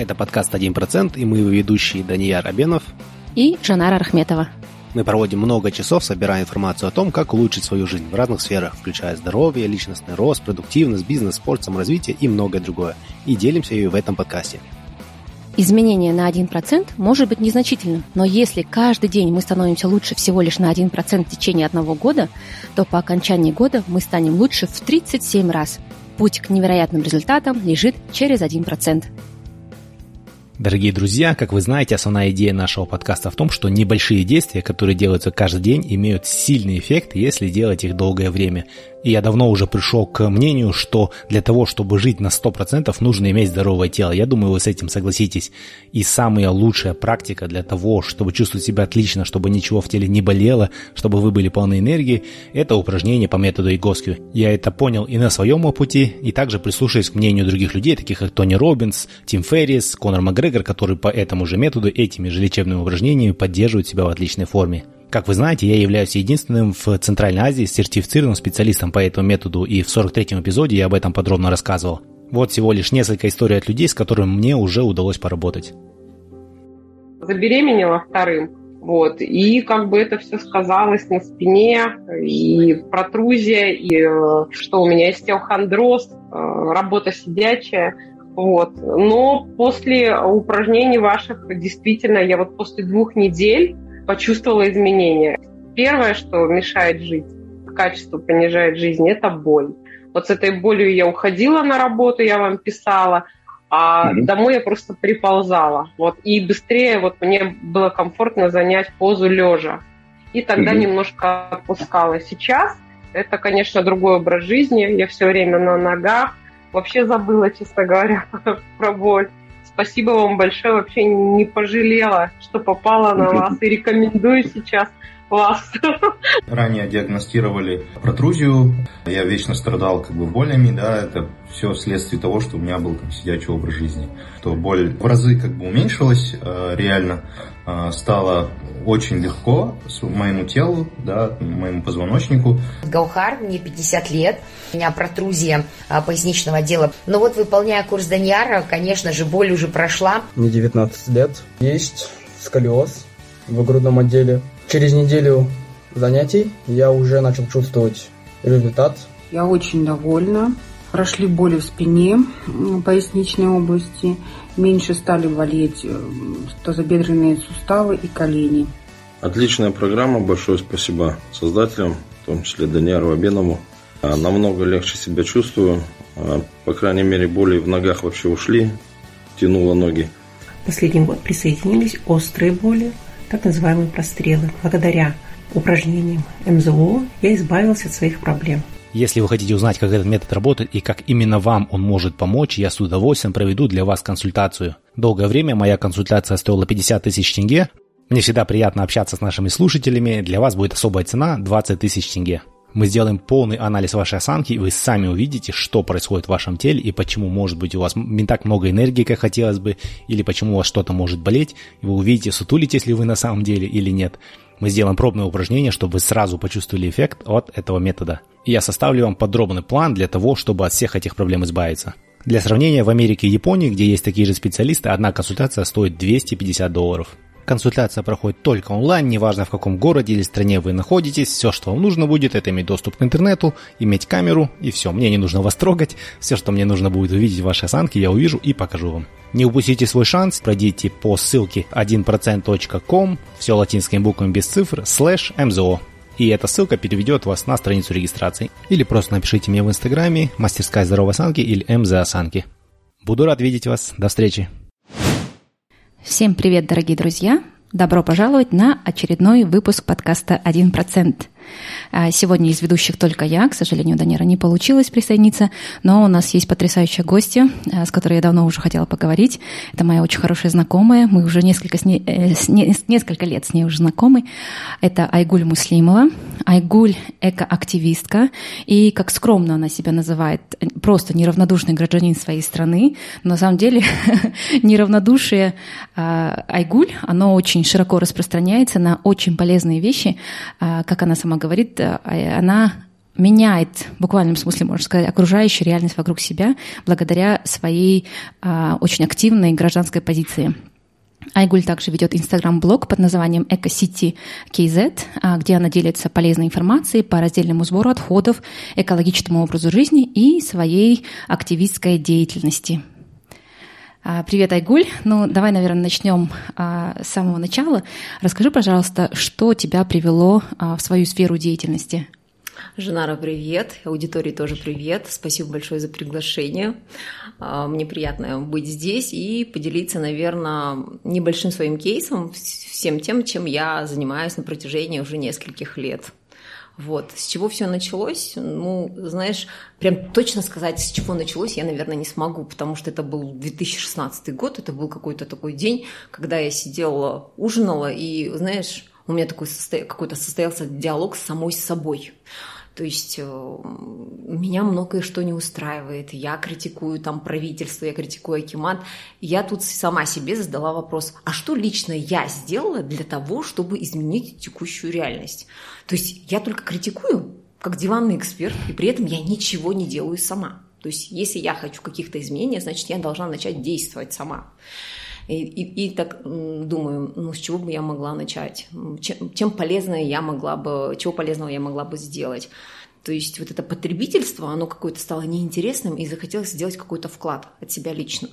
Это подкаст «1%» и мы его ведущие Данияр Абенов и Жанара Рахметова. Мы проводим много часов, собирая информацию о том, как улучшить свою жизнь в разных сферах, включая здоровье, личностный рост, продуктивность, бизнес, спорт, саморазвитие и многое другое. И делимся ее в этом подкасте. Изменение на 1% может быть незначительным, но если каждый день мы становимся лучше всего лишь на 1% в течение одного года, то по окончании года мы станем лучше в 37 раз. Путь к невероятным результатам лежит через 1%. Дорогие друзья, как вы знаете, основная идея нашего подкаста в том, что небольшие действия, которые делаются каждый день, имеют сильный эффект, если делать их долгое время. И я давно уже пришел к мнению, что для того, чтобы жить на 100%, нужно иметь здоровое тело. Я думаю, вы с этим согласитесь. И самая лучшая практика для того, чтобы чувствовать себя отлично, чтобы ничего в теле не болело, чтобы вы были полны энергии, это упражнение по методу Игоскю. Я это понял и на своем опыте, и также прислушиваясь к мнению других людей, таких как Тони Робинс, Тим Феррис, Конор Макгрегор, которые по этому же методу, этими же лечебными упражнениями поддерживают себя в отличной форме. Как вы знаете, я являюсь единственным в Центральной Азии сертифицированным специалистом по этому методу, и в 43-м эпизоде я об этом подробно рассказывал. Вот всего лишь несколько историй от людей, с которыми мне уже удалось поработать. Забеременела вторым, вот, и как бы это все сказалось на спине, и протрузия, и э, что у меня остеохондроз, э, работа сидячая, вот. Но после упражнений ваших действительно я вот после двух недель почувствовала изменения. Первое, что мешает жить, качество понижает жизнь, это боль. Вот с этой болью я уходила на работу, я вам писала, а mm-hmm. домой я просто приползала. Вот, и быстрее вот мне было комфортно занять позу лежа. И тогда mm-hmm. немножко отпускала. Сейчас это, конечно, другой образ жизни. Я все время на ногах. Вообще забыла, честно говоря, про боль. Спасибо вам большое, вообще не пожалела, что попала на вас и рекомендую сейчас вас. Ранее диагностировали протрузию. Я вечно страдал как бы болями, да, это все вследствие того, что у меня был там сидячий образ жизни. То боль в разы как бы уменьшилась э, реально, стало очень легко моему телу, да, моему позвоночнику. Гаухар, мне 50 лет, у меня протрузия а, поясничного отдела. Но вот выполняя курс Даньяра, конечно же, боль уже прошла. Мне 19 лет, есть сколиоз в грудном отделе. Через неделю занятий я уже начал чувствовать результат. Я очень довольна. Прошли боли в спине, поясничной области, меньше стали болеть э, тазобедренные суставы и колени. Отличная программа, большое спасибо создателям, в том числе Даниару Абенову. А, намного легче себя чувствую, а, по крайней мере боли в ногах вообще ушли, тянуло ноги. Последний год присоединились острые боли, так называемые прострелы. Благодаря упражнениям МЗО я избавился от своих проблем. Если вы хотите узнать, как этот метод работает и как именно вам он может помочь, я с удовольствием проведу для вас консультацию. Долгое время моя консультация стоила 50 тысяч тенге. Мне всегда приятно общаться с нашими слушателями. Для вас будет особая цена 20 тысяч тенге. Мы сделаем полный анализ вашей осанки, и вы сами увидите, что происходит в вашем теле и почему, может быть, у вас не так много энергии, как хотелось бы, или почему у вас что-то может болеть, и вы увидите, сутулитесь ли вы на самом деле или нет. Мы сделаем пробное упражнение, чтобы вы сразу почувствовали эффект от этого метода. И я составлю вам подробный план для того, чтобы от всех этих проблем избавиться. Для сравнения, в Америке и Японии, где есть такие же специалисты, одна консультация стоит 250 долларов. Консультация проходит только онлайн, неважно в каком городе или стране вы находитесь. Все, что вам нужно будет, это иметь доступ к интернету, иметь камеру и все. Мне не нужно вас трогать. Все, что мне нужно будет увидеть ваши осанки, я увижу и покажу вам. Не упустите свой шанс, пройдите по ссылке 1%.com, все латинскими буквами без цифр, слэш МЗО. И эта ссылка переведет вас на страницу регистрации. Или просто напишите мне в инстаграме мастерская здоровой осанки или МЗ осанки. Буду рад видеть вас. До встречи. Всем привет, дорогие друзья! Добро пожаловать на очередной выпуск подкаста «1%». А, сегодня из ведущих только я. К сожалению, Данира не получилось присоединиться, но у нас есть потрясающая гостья, а, с которой я давно уже хотела поговорить. Это моя очень хорошая знакомая. Мы уже несколько, с ней, э, с не, несколько лет с ней уже знакомы. Это Айгуль Муслимова. Айгуль – экоактивистка. И, как скромно она себя называет, просто неравнодушный гражданин своей страны. Но на самом деле неравнодушие а, Айгуль, оно очень широко распространяется на очень полезные вещи, как она сама говорит, а, она меняет, в буквальном смысле, можно сказать, окружающую реальность вокруг себя благодаря своей а, очень активной гражданской позиции. Айгуль также ведет инстаграм-блог под названием EcoCity KZ, а, где она делится полезной информацией по раздельному сбору отходов, экологичному образу жизни и своей активистской деятельности. А, привет, Айгуль. Ну, давай, наверное, начнем а, с самого начала. Расскажи, пожалуйста, что тебя привело в свою сферу деятельности? Женара, привет. Аудитории тоже привет. Спасибо большое за приглашение. А, мне приятно быть здесь и поделиться, наверное, небольшим своим кейсом, всем тем, чем я занимаюсь на протяжении уже нескольких лет. Вот. С чего все началось? Ну, знаешь, прям точно сказать, с чего началось, я, наверное, не смогу, потому что это был 2016 год, это был какой-то такой день, когда я сидела, ужинала, и, знаешь, у меня такой состо... какой-то состоялся диалог с самой собой. То есть э, меня многое что не устраивает. Я критикую там правительство, я критикую Акимат. Я тут сама себе задала вопрос, а что лично я сделала для того, чтобы изменить текущую реальность? То есть я только критикую, как диванный эксперт, и при этом я ничего не делаю сама. То есть если я хочу каких-то изменений, значит, я должна начать действовать сама. И, и, и так думаю, ну с чего бы я могла начать? Чем, чем полезное я могла бы, чего полезного я могла бы сделать? То есть вот это потребительство, оно какое-то стало неинтересным, и захотелось сделать какой-то вклад от себя лично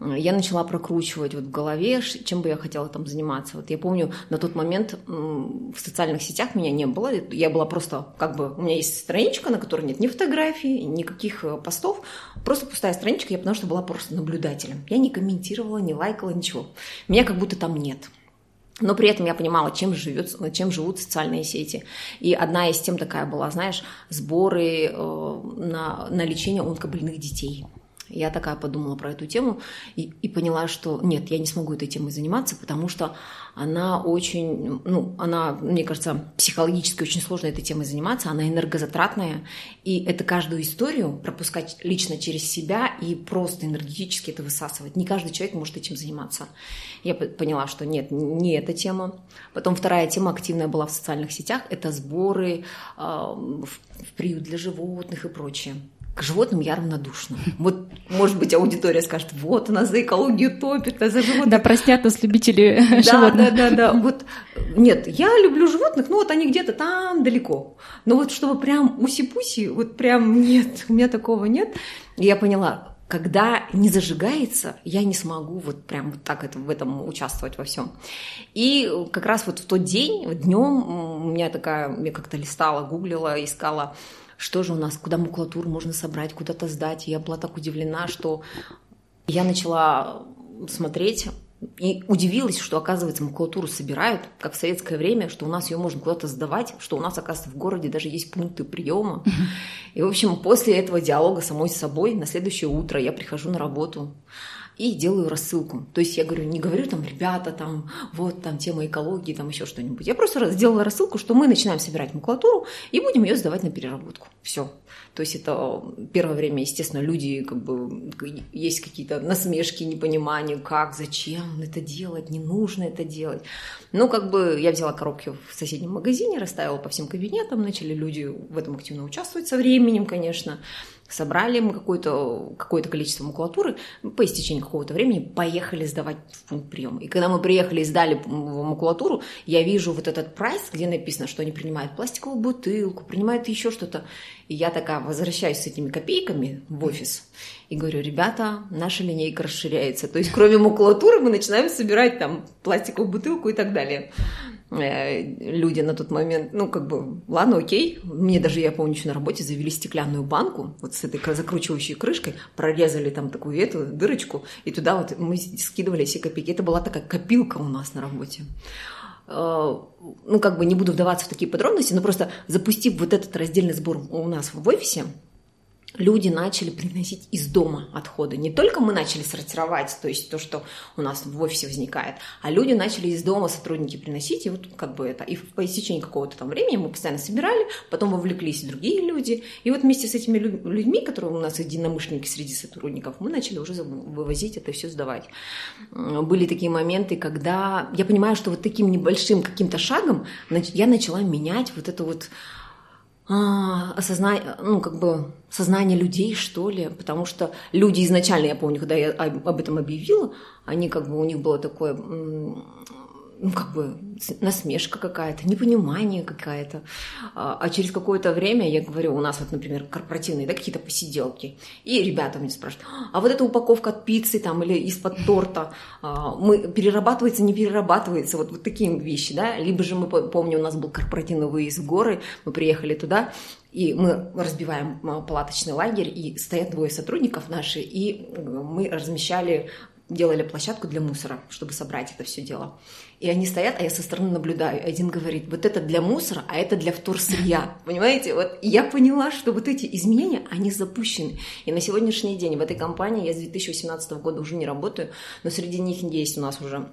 я начала прокручивать вот в голове, чем бы я хотела там заниматься. Вот я помню, на тот момент в социальных сетях меня не было. Я была просто, как бы, у меня есть страничка, на которой нет ни фотографий, никаких э, постов. Просто пустая страничка, я потому что была просто наблюдателем. Я не комментировала, не лайкала, ничего. Меня как будто там нет. Но при этом я понимала, чем, живет, чем живут социальные сети. И одна из тем такая была, знаешь, сборы э, на, на лечение онкобольных детей. Я такая подумала про эту тему и, и поняла, что нет, я не смогу этой темой заниматься, потому что она очень, ну, она, мне кажется, психологически очень сложно этой темой заниматься, она энергозатратная, и это каждую историю пропускать лично через себя и просто энергетически это высасывать. Не каждый человек может этим заниматься. Я поняла, что нет, не эта тема. Потом вторая тема активная была в социальных сетях, это сборы э, в, в приют для животных и прочее к животным я равнодушна. Вот, может быть, аудитория скажет, вот она за экологию топит, а за животных... Да, простят нас любители да, животных. Да, да, да, вот, нет, я люблю животных, но вот они где-то там далеко. Но вот чтобы прям уси-пуси, вот прям нет, у меня такого нет. И я поняла, когда не зажигается, я не смогу вот прям вот так это, в этом участвовать во всем. И как раз вот в тот день, днем у меня такая, я как-то листала, гуглила, искала что же у нас, куда макулатуру можно собрать, куда-то сдать. я была так удивлена, что я начала смотреть и удивилась, что, оказывается, макулатуру собирают, как в советское время, что у нас ее можно куда-то сдавать, что у нас, оказывается, в городе даже есть пункты приема. И, в общем, после этого диалога самой с собой на следующее утро я прихожу на работу и делаю рассылку. То есть я говорю, не говорю там, ребята, там, вот там тема экологии, там еще что-нибудь. Я просто сделала рассылку, что мы начинаем собирать макулатуру и будем ее сдавать на переработку. Все. То есть это первое время, естественно, люди, как бы, есть какие-то насмешки, непонимания, как, зачем это делать, не нужно это делать. Ну, как бы я взяла коробки в соседнем магазине, расставила по всем кабинетам, начали люди в этом активно участвовать со временем, конечно собрали мы какое-то какое количество макулатуры, по истечении какого-то времени поехали сдавать в пункт приема. И когда мы приехали и сдали макулатуру, я вижу вот этот прайс, где написано, что они принимают пластиковую бутылку, принимают еще что-то. И я такая возвращаюсь с этими копейками в офис и говорю, ребята, наша линейка расширяется. То есть кроме макулатуры мы начинаем собирать там пластиковую бутылку и так далее. Э, люди на тот момент, ну, как бы, ладно, окей. Мне даже, я помню, еще на работе завели стеклянную банку вот с этой закручивающей крышкой, прорезали там такую эту дырочку, и туда вот мы скидывали все копейки. Это была такая копилка у нас на работе э, ну, как бы не буду вдаваться в такие подробности, но просто запустив вот этот раздельный сбор у нас в офисе, люди начали приносить из дома отходы. Не только мы начали сортировать, то есть то, что у нас в офисе возникает, а люди начали из дома сотрудники приносить, и вот как бы это, и по истечении какого-то там времени мы постоянно собирали, потом вовлеклись другие люди, и вот вместе с этими людьми, которые у нас единомышленники среди сотрудников, мы начали уже вывозить это все сдавать. Были такие моменты, когда я понимаю, что вот таким небольшим каким-то шагом я начала менять вот это вот а, осознание, ну, как бы сознание людей, что ли, потому что люди изначально, я помню, когда я об этом объявила, они как бы, у них было такое ну, как бы насмешка какая-то, непонимание какая-то. А, а через какое-то время, я говорю, у нас вот, например, корпоративные, да, какие-то посиделки, и ребята мне спрашивают, а вот эта упаковка от пиццы там или из-под торта, а, мы, перерабатывается, не перерабатывается, вот, вот такие вещи, да, либо же мы, помню, у нас был корпоративный выезд в горы, мы приехали туда, и мы разбиваем а, палаточный лагерь, и стоят двое сотрудников наши, и мы размещали делали площадку для мусора, чтобы собрать это все дело. И они стоят, а я со стороны наблюдаю. Один говорит, вот это для мусора, а это для вторсырья. Понимаете? Вот я поняла, что вот эти изменения, они запущены. И на сегодняшний день в этой компании, я с 2018 года уже не работаю, но среди них есть у нас уже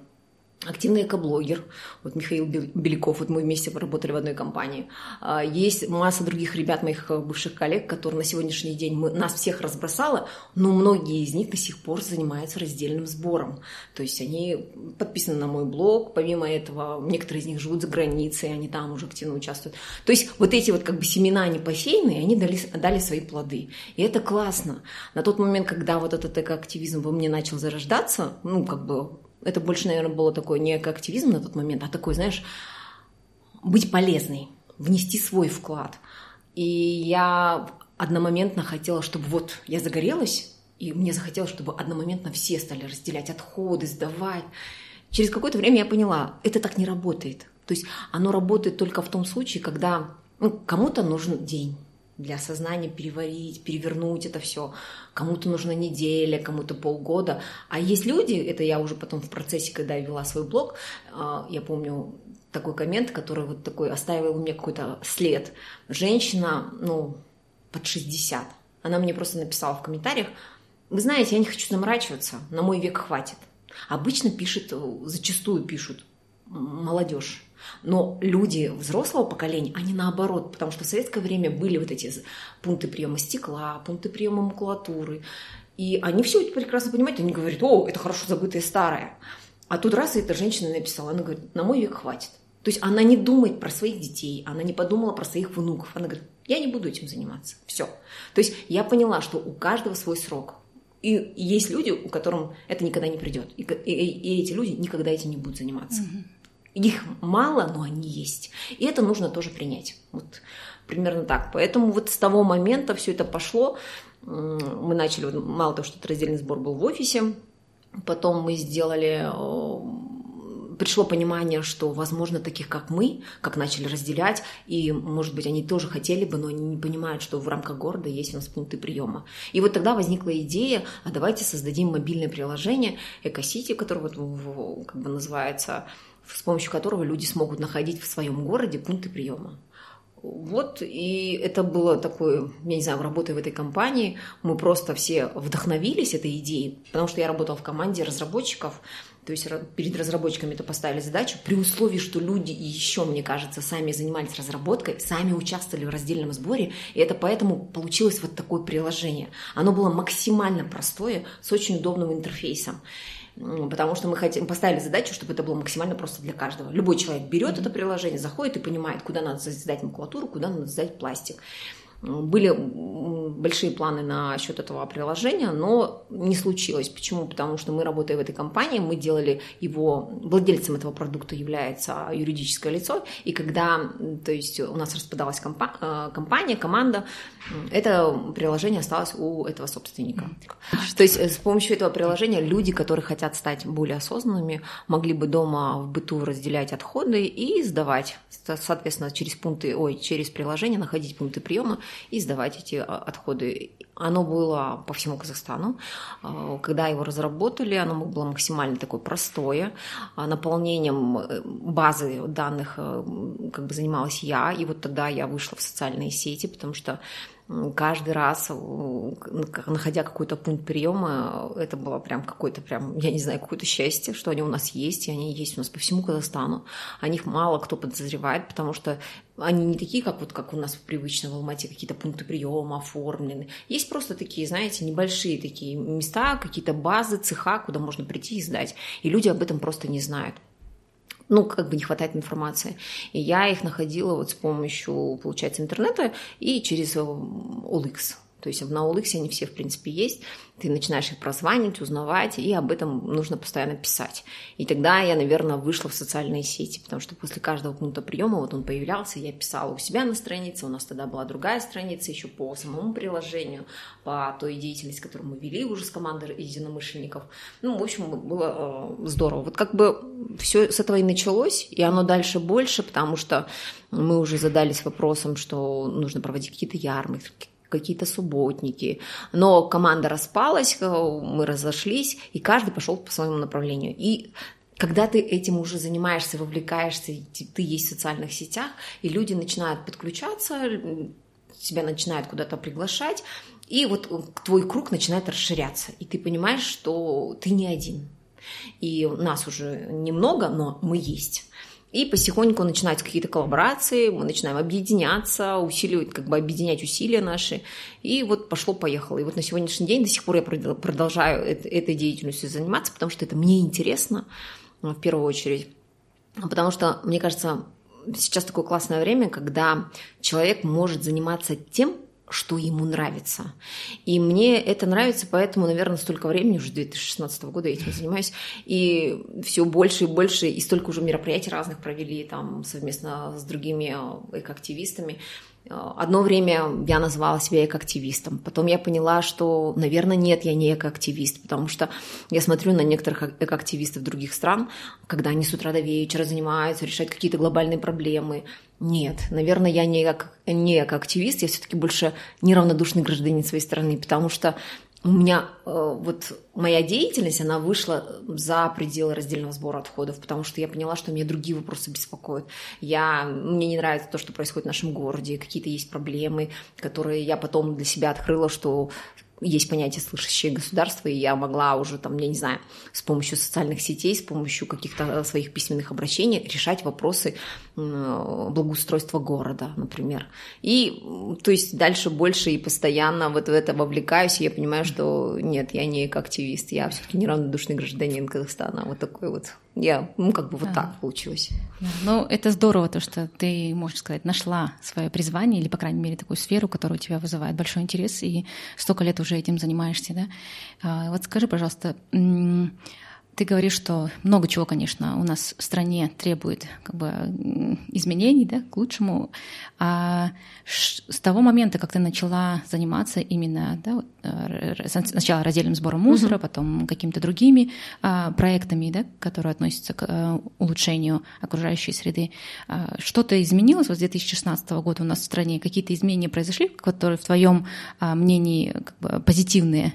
активный экоблогер, вот Михаил Беляков, вот мы вместе поработали в одной компании. А, есть масса других ребят, моих э, бывших коллег, которые на сегодняшний день мы, нас всех разбросало, но многие из них до сих пор занимаются раздельным сбором. То есть они подписаны на мой блог, помимо этого некоторые из них живут за границей, они там уже активно участвуют. То есть вот эти вот как бы семена непосеянные, они дали, дали свои плоды. И это классно. На тот момент, когда вот этот экоактивизм во мне начал зарождаться, ну как бы это больше, наверное, было такое не активизм на тот момент, а такой, знаешь, быть полезной, внести свой вклад. И я одномоментно хотела, чтобы вот я загорелась, и мне захотелось, чтобы одномоментно все стали разделять отходы, сдавать. Через какое-то время я поняла, это так не работает. То есть оно работает только в том случае, когда ну, кому-то нужен день, для сознания переварить, перевернуть это все. Кому-то нужна неделя, кому-то полгода. А есть люди, это я уже потом в процессе, когда я вела свой блог, а, я помню такой коммент, который вот такой оставил мне какой-то след. Женщина, ну, под 60. Она мне просто написала в комментариях, вы знаете, я не хочу заморачиваться, на мой век хватит. Обычно пишет, зачастую пишут молодежь но люди взрослого поколения, они наоборот, потому что в советское время были вот эти пункты приема стекла, пункты приема макулатуры, и они все это прекрасно понимают, они говорят, о, это хорошо забытое старое. А тут раз эта женщина написала, она говорит, на мой век хватит. То есть она не думает про своих детей, она не подумала про своих внуков. Она говорит, я не буду этим заниматься. Все. То есть я поняла, что у каждого свой срок. И есть люди, у которым это никогда не придет. И, и, и эти люди никогда этим не будут заниматься. Угу. Их мало, но они есть. И это нужно тоже принять. Вот примерно так. Поэтому вот с того момента все это пошло. Мы начали, мало того, что это раздельный сбор был в офисе, потом мы сделали пришло понимание, что, возможно, таких, как мы, как начали разделять, и, может быть, они тоже хотели бы, но они не понимают, что в рамках города есть у нас пункты приема. И вот тогда возникла идея, а давайте создадим мобильное приложение Экосити, которое вот как бы называется с помощью которого люди смогут находить в своем городе пункты приема. Вот, и это было такое, я не знаю, работая в этой компании, мы просто все вдохновились этой идеей, потому что я работала в команде разработчиков, то есть перед разработчиками это поставили задачу, при условии, что люди еще, мне кажется, сами занимались разработкой, сами участвовали в раздельном сборе, и это поэтому получилось вот такое приложение. Оно было максимально простое, с очень удобным интерфейсом потому что мы хотим, поставили задачу, чтобы это было максимально просто для каждого. Любой человек берет mm-hmm. это приложение, заходит и понимает, куда надо сдать макулатуру, куда надо сдать пластик. Были большие планы насчет этого приложения, но не случилось. Почему? Потому что мы, работая в этой компании, мы делали его, владельцем этого продукта является юридическое лицо, и когда, то есть у нас распадалась компа- э, компания, команда, это приложение осталось у этого собственника. То есть э, с помощью этого приложения люди, которые хотят стать более осознанными, могли бы дома в быту разделять отходы и сдавать, соответственно, через пункты, ой, через приложение находить пункты приема и сдавать эти а, отходы. Оно было по всему Казахстану. А, когда его разработали, оно было максимально такое простое. А, наполнением э, базы данных э, как бы занималась я, и вот тогда я вышла в социальные сети, потому что каждый раз, находя какой-то пункт приема, это было прям какое-то прям, я не знаю, какое-то счастье, что они у нас есть, и они есть у нас по всему Казахстану. О них мало кто подозревает, потому что они не такие, как вот как у нас привычно в Алмате, какие-то пункты приема оформлены. Есть просто такие, знаете, небольшие такие места, какие-то базы, цеха, куда можно прийти и сдать. И люди об этом просто не знают. Ну, как бы не хватает информации. И я их находила вот с помощью, получается, интернета и через OLX. То есть на OLX они все, в принципе, есть. Ты начинаешь их прозванивать, узнавать, и об этом нужно постоянно писать. И тогда я, наверное, вышла в социальные сети, потому что после каждого пункта приема вот он появлялся, я писала у себя на странице, у нас тогда была другая страница еще по самому приложению, по той деятельности, которую мы вели уже с командой единомышленников. Ну, в общем, было э, здорово. Вот как бы все с этого и началось, и оно дальше больше, потому что мы уже задались вопросом, что нужно проводить какие-то ярмарки, какие-то субботники. Но команда распалась, э, мы разошлись, и каждый пошел по своему направлению. И когда ты этим уже занимаешься, вовлекаешься, ты есть в социальных сетях, и люди начинают подключаться, тебя начинают куда-то приглашать, и вот твой круг начинает расширяться, и ты понимаешь, что ты не один. И нас уже немного, но мы есть. И потихоньку начинаются какие-то коллаборации, мы начинаем объединяться, усиливать, как бы объединять усилия наши. И вот пошло-поехало. И вот на сегодняшний день до сих пор я продолжаю этой деятельностью заниматься, потому что это мне интересно э, в первую очередь. Потому что, мне кажется, сейчас такое классное время, когда человек может заниматься тем, что ему нравится. И мне это нравится, поэтому, наверное, столько времени, уже 2016 года я этим занимаюсь, и все больше и больше, и столько уже мероприятий разных провели там совместно с другими э, экоактивистами. Одно время я называла себя экоактивистом. Потом я поняла, что, наверное, нет, я не экоактивист, потому что я смотрю на некоторых экоактивистов других стран, когда они с утра до вечера занимаются, решают какие-то глобальные проблемы. Нет, наверное, я не, как, не экоактивист, я все-таки больше неравнодушный гражданин своей страны, потому что у меня э, вот моя деятельность, она вышла за пределы раздельного сбора отходов, потому что я поняла, что меня другие вопросы беспокоят. Я, мне не нравится то, что происходит в нашем городе, какие-то есть проблемы, которые я потом для себя открыла, что есть понятие слышащее государство, и я могла уже, там, я не знаю, с помощью социальных сетей, с помощью каких-то своих письменных обращений решать вопросы благоустройства города, например. И, то есть, дальше больше и постоянно вот в это вовлекаюсь, и я понимаю, что нет, я не активист, я все-таки неравнодушный гражданин Казахстана, вот такой вот я, ну, как бы вот а. так получилось. Ну, это здорово, то, что ты, можно сказать, нашла свое призвание, или, по крайней мере, такую сферу, которая у тебя вызывает большой интерес, и столько лет уже этим занимаешься, да? А, вот скажи, пожалуйста, ты говоришь, что много чего, конечно, у нас в стране требует как бы, изменений да, к лучшему. А с того момента, как ты начала заниматься именно да, э, сначала раздельным сбором мусора, mm-hmm. потом какими-то другими а, проектами, да, которые относятся к а, улучшению окружающей среды, а, что-то изменилось вот с 2016 года у нас в стране? Какие-то изменения произошли, которые в твоем а, мнении как бы, позитивные?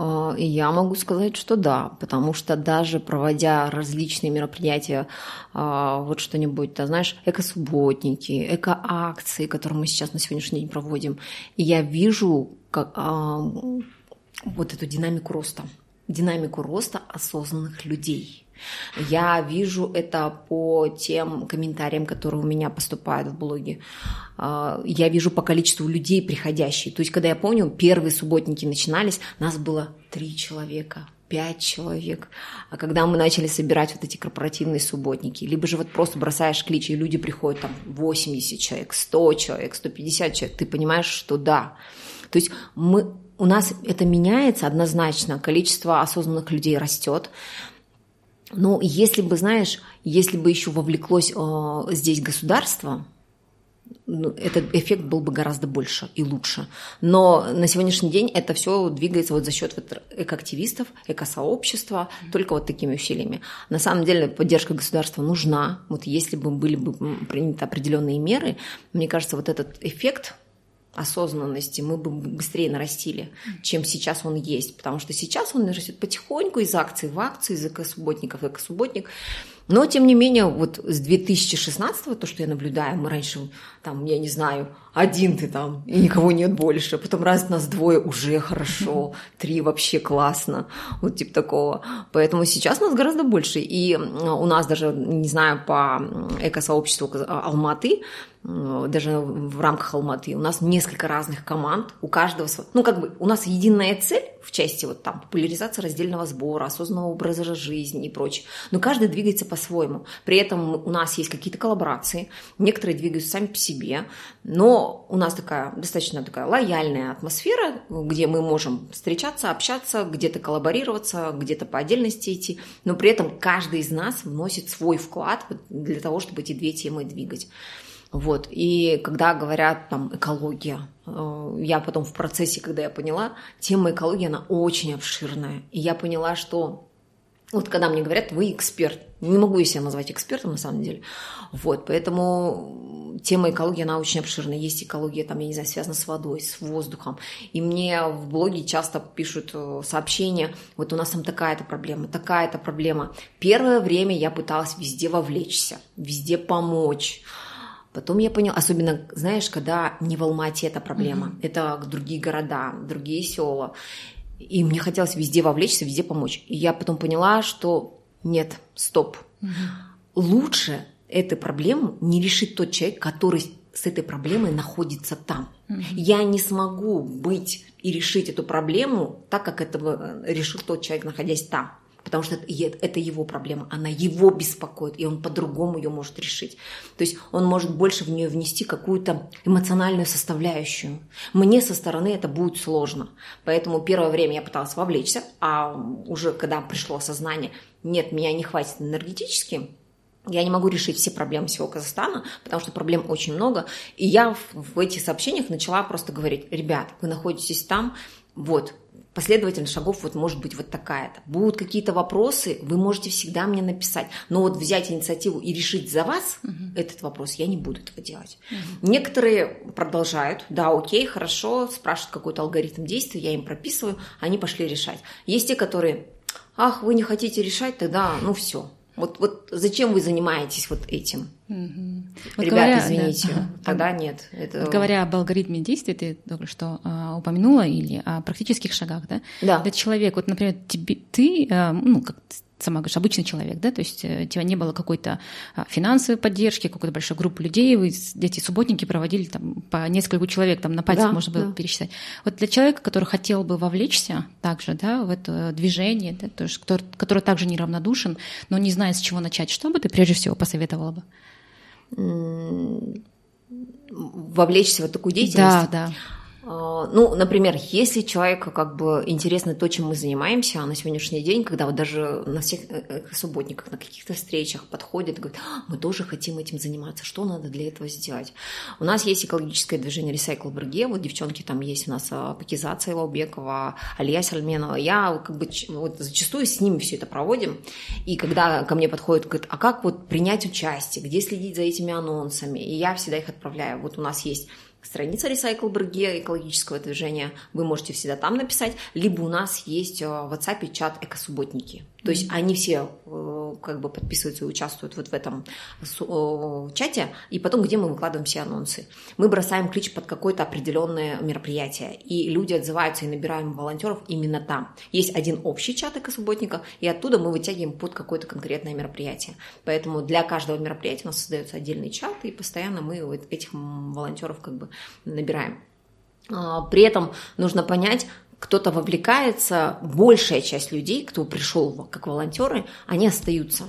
А, и я могу сказать, что да, потому что даже проводя различные мероприятия, а, вот что-нибудь, ты знаешь, эко-субботники, эко-акции, которые мы сейчас на сегодняшний день проводим, я вижу как, вот эту динамику роста, динамику роста осознанных людей – я вижу это по тем комментариям, которые у меня поступают в блоге. А, я вижу по количеству людей приходящих. То есть, когда я помню, первые субботники начинались, нас было три человека, пять человек. А когда мы начали собирать вот эти корпоративные субботники, либо же вот просто бросаешь клич, и люди приходят там 80 человек, 100 человек, 150 человек, ты понимаешь, что да. То есть мы, у нас это меняется однозначно, количество осознанных людей растет, но если бы, знаешь, если бы еще вовлеклось э, здесь государство, ну, этот эффект был бы гораздо больше и лучше. Но на сегодняшний день это все двигается вот за счет вот экоактивистов, экосообщества, mm-hmm. только вот такими усилиями. На самом деле поддержка государства нужна. Вот если бы были бы приняты определенные меры, мне кажется, вот этот эффект осознанности мы бы быстрее нарастили, чем сейчас он есть. Потому что сейчас он растет потихоньку из акции в акцию, из экосубботников в экосубботник. Но, тем не менее, вот с 2016 то, что я наблюдаю, мы раньше, там, я не знаю, один ты там, и никого нет больше, потом раз нас двое, уже хорошо, три вообще классно, вот типа такого. Поэтому сейчас нас гораздо больше, и у нас даже, не знаю, по экосообществу Алматы даже в рамках Алматы. У нас несколько разных команд, у каждого, ну как бы у нас единая цель в части вот там популяризации раздельного сбора, осознанного образа жизни и прочее. Но каждый двигается по-своему. При этом у нас есть какие-то коллаборации, некоторые двигаются сами по себе, но у нас такая достаточно такая лояльная атмосфера, где мы можем встречаться, общаться, где-то коллаборироваться, где-то по отдельности идти, но при этом каждый из нас вносит свой вклад для того, чтобы эти две темы двигать. Вот. И когда говорят там экология, э, я потом в процессе, когда я поняла, тема экологии, она очень обширная. И я поняла, что вот когда мне говорят, вы эксперт, не могу я себя назвать экспертом на самом деле. Вот, поэтому тема экологии, она очень обширная. Есть экология, там, я не знаю, связана с водой, с воздухом. И мне в блоге часто пишут э, сообщения, вот у нас там такая-то проблема, такая-то проблема. Первое время я пыталась везде вовлечься, везде помочь. Потом я поняла, особенно, знаешь, когда не в Алмате эта проблема, mm-hmm. это другие города, другие села. И мне хотелось везде вовлечься, везде помочь. И я потом поняла, что нет, стоп. Лучше эту проблему не решит тот человек, который с этой проблемой находится там. Я не смогу быть и решить эту проблему так, как это решил тот человек, находясь там потому что это его проблема, она его беспокоит, и он по-другому ее может решить. То есть он может больше в нее внести какую-то эмоциональную составляющую. Мне со стороны это будет сложно. Поэтому первое время я пыталась вовлечься, а уже когда пришло осознание, нет, меня не хватит энергетически, я не могу решить все проблемы всего Казахстана, потому что проблем очень много. И я в этих сообщениях начала просто говорить, ребят, вы находитесь там, вот, последовательность шагов вот может быть вот такая-то. Будут какие-то вопросы, вы можете всегда мне написать. Но вот взять инициативу и решить за вас угу. этот вопрос, я не буду этого делать. Угу. Некоторые продолжают, да, окей, хорошо, спрашивают какой-то алгоритм действия, я им прописываю, они пошли решать. Есть те, которые, ах, вы не хотите решать, тогда, ну все, вот, вот зачем вы занимаетесь вот этим? Угу. Вот Ребята, говоря, извините, да. тогда нет. Это... Вот говоря об алгоритме действий, ты только что а, упомянула, или о практических шагах, да? Да. Этот человек, вот, например, тебе, ты, а, ну, как сама говоришь, обычный человек, да, то есть э, у тебя не было какой-то а, финансовой поддержки, какой-то большой группы людей, вы эти субботники проводили там по нескольку человек, там на пальцах да, можно было да. пересчитать. Вот для человека, который хотел бы вовлечься также, да, в это движение, да, то есть, который, который также неравнодушен, но не знает, с чего начать, что бы ты прежде всего посоветовала бы? Вовлечься в такую деятельность? Да, да. А, ну, например, если человеку как бы интересно то, чем мы занимаемся, а на сегодняшний день, когда вот даже на всех э, э, субботниках, на каких-то встречах подходит, говорит, а, мы тоже хотим этим заниматься, что надо для этого сделать? У нас есть экологическое движение Recycle Берге, вот девчонки там есть у нас Пакизация Илаубекова, Алия Сальменова, я как бы вот зачастую с ними все это проводим, и когда ко мне подходит, говорит, а как вот принять участие, где следить за этими анонсами, и я всегда их отправляю. Вот у нас есть страница Recycle экологического движения. Вы можете всегда там написать. Либо у нас есть э, в WhatsApp чат «Экосубботники». То есть они все э, как бы подписываются и участвуют вот в этом э, чате, и потом, где мы выкладываем все анонсы. Мы бросаем клич под какое-то определенное мероприятие, и люди отзываются и набираем волонтеров именно там. Есть один общий чат экосубботника, и оттуда мы вытягиваем под какое-то конкретное мероприятие. Поэтому для каждого мероприятия у нас создается отдельный чат, и постоянно мы вот этих волонтеров как бы набираем. А, при этом нужно понять, кто-то вовлекается, большая часть людей, кто пришел как волонтеры, они остаются.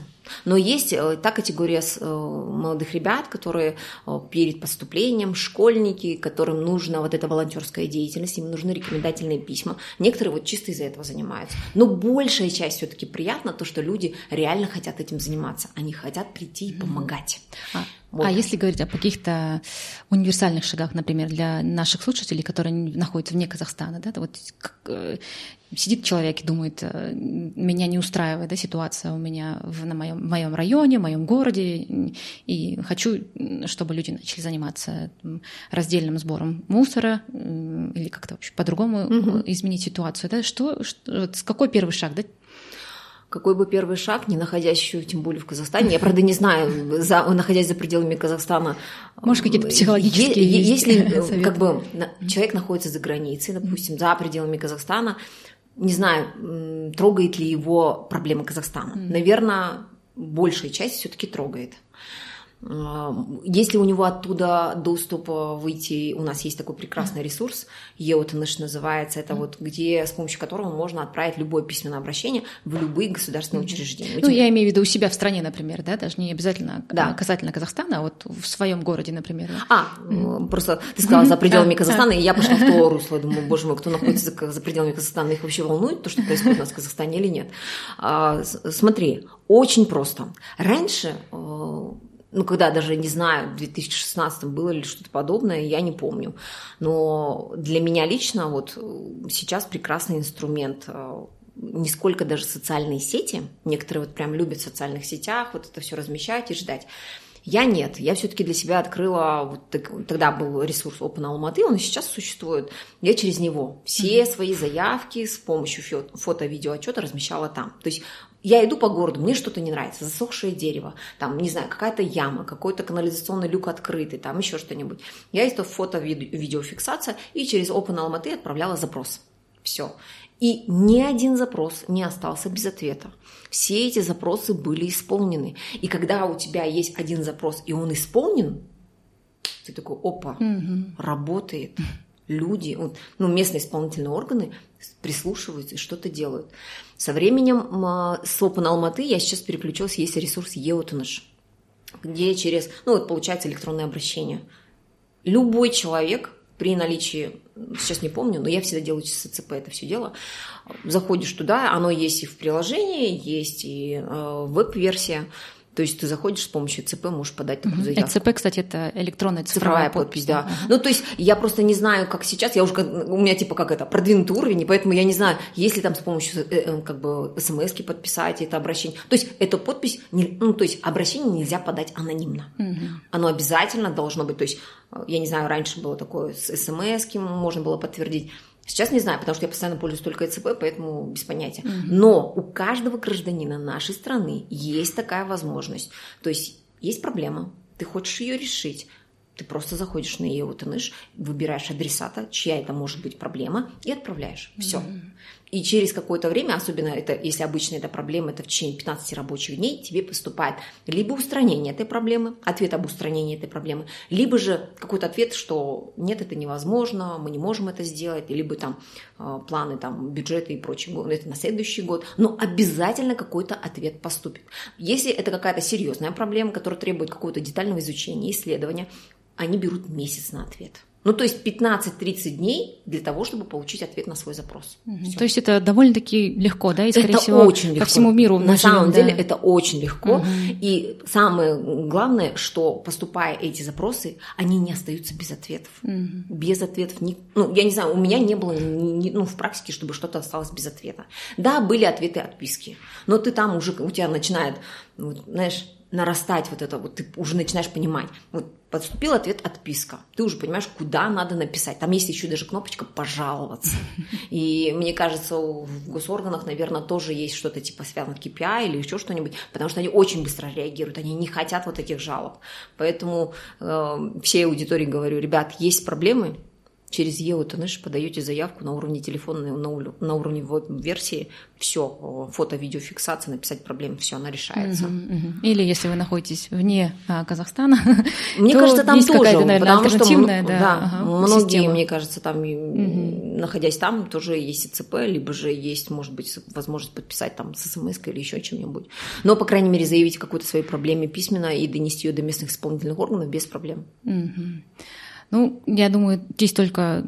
Но есть э, та категория э, молодых ребят, которые э, перед поступлением, школьники, которым нужна вот эта волонтерская деятельность, им нужны рекомендательные письма. Некоторые вот чисто из-за этого занимаются. Но большая часть все-таки приятно то, что люди реально хотят этим заниматься. Они хотят прийти и помогать. А, вот. А если говорить о каких-то универсальных шагах, например, для наших слушателей, которые находятся вне Казахстана, да, вот сидит человек и думает, э, меня не устраивает да, ситуация у меня в, на моем, моем районе, в моем городе, и хочу, чтобы люди начали заниматься раздельным сбором мусора или как-то вообще по-другому угу. изменить ситуацию. Да? Что, что, вот, какой первый шаг? Да? какой бы первый шаг, не находясь еще, тем более в Казахстане, я, правда, не знаю, за, находясь за пределами Казахстана. Может, какие-то психологические е- Если как бы человек находится за границей, допустим, за пределами Казахстана, не знаю, трогает ли его проблема Казахстана. Наверное, большая часть все-таки трогает. Если у него оттуда доступ выйти, у нас есть такой прекрасный ресурс, EOTNISH называется, это вот где, с помощью которого можно отправить любое письменное обращение в любые государственные учреждения. Ну, я имею в виду у себя в стране, например, да, даже не обязательно да. касательно Казахстана, а вот в своем городе, например. А, mm. просто ты сказала за пределами Казахстана, и я пошла в то русло, думаю, боже мой, кто находится за пределами Казахстана, их вообще волнует то, что происходит у нас в Казахстане или нет? А, смотри, очень просто. Раньше э, ну, когда даже, не знаю, в 2016 было ли что-то подобное, я не помню. Но для меня лично вот сейчас прекрасный инструмент э, не сколько даже социальные сети. Некоторые вот прям любят в социальных сетях вот это все размещать и ждать. Я нет, я все-таки для себя открыла, вот тогда был ресурс Open Almaty, он сейчас существует. Я через него все свои заявки с помощью фото-видео отчета размещала там. То есть я иду по городу, мне что-то не нравится, засохшее дерево, там, не знаю, какая-то яма, какой-то канализационный люк открытый, там еще что-нибудь. Я из фото-видеофиксация и через Open Almaty отправляла запрос. Все. И ни один запрос не остался без ответа. Все эти запросы были исполнены. И когда у тебя есть один запрос, и он исполнен, ты такой, опа, угу. работает. Люди, ну, местные исполнительные органы прислушиваются и что-то делают. Со временем с Open Алматы я сейчас переключилась, есть ресурс EOTNISH, где через, ну вот получается электронное обращение. Любой человек при наличии, сейчас не помню, но я всегда делаю через СЦП это все дело, заходишь туда, оно есть и в приложении, есть и э, веб-версия, то есть ты заходишь с помощью ЦП, можешь подать такую заявку. ЦП, кстати, это электронная цифровая, цифровая подпись. да. Uh-huh. Ну, то есть я просто не знаю, как сейчас, я уже, у меня типа как это, продвинутый уровень, и поэтому я не знаю, если там с помощью э, э, как бы смс подписать это обращение. То есть эту подпись, не, ну, то есть обращение нельзя подать анонимно. Uh-huh. Оно обязательно должно быть, то есть э, я не знаю, раньше было такое с смс можно было подтвердить. Сейчас не знаю, потому что я постоянно пользуюсь только ЭЦП, поэтому без понятия. Угу. Но у каждого гражданина нашей страны есть такая возможность. То есть есть проблема, ты хочешь ее решить. Ты просто заходишь на EOTNISH, выбираешь адресата, чья это может быть проблема, и отправляешь. Все. Mm-hmm. И через какое-то время, особенно это, если обычно эта проблема, это в течение 15 рабочих дней, тебе поступает либо устранение этой проблемы, ответ об устранении этой проблемы, либо же какой-то ответ, что нет, это невозможно, мы не можем это сделать, либо там э, планы, там, бюджеты и прочее, это на следующий год, но обязательно какой-то ответ поступит. Если это какая-то серьезная проблема, которая требует какого-то детального изучения, исследования, они берут месяц на ответ – ну, то есть 15-30 дней для того, чтобы получить ответ на свой запрос. Угу. То есть это довольно-таки легко, да? И, скорее это всего, очень легко. по всему миру. На самом живем, деле да. это очень легко. Угу. И самое главное, что поступая эти запросы, они не остаются без ответов. Угу. Без ответов. Ну, я не знаю, у меня не было ни, ну, в практике, чтобы что-то осталось без ответа. Да, были ответы отписки, но ты там уже, у тебя начинает, вот, знаешь, нарастать вот это, вот ты уже начинаешь понимать. Вот подступил ответ отписка. Ты уже понимаешь, куда надо написать. Там есть еще даже кнопочка «пожаловаться». И мне кажется, в госорганах, наверное, тоже есть что-то типа связано с KPI или еще что-нибудь, потому что они очень быстро реагируют, они не хотят вот таких жалоб. Поэтому э, всей аудитории говорю, ребят, есть проблемы, через EOTNISH подаете заявку на уровне телефона, на, на уровне версии, все, фото-видеофиксация, написать проблему, все, она решается. Угу, угу. Или если вы находитесь вне а, Казахстана, мне то кажется, там есть тоже, наверное, потому что да, да, ага, многие, система. мне кажется, там, угу. находясь там, тоже есть ЦП, либо же есть, может быть, возможность подписать там с смс или еще чем-нибудь. Но, по крайней мере, заявить какую-то своей проблеме письменно и донести ее до местных исполнительных органов без проблем. Угу. Ну, я думаю, здесь только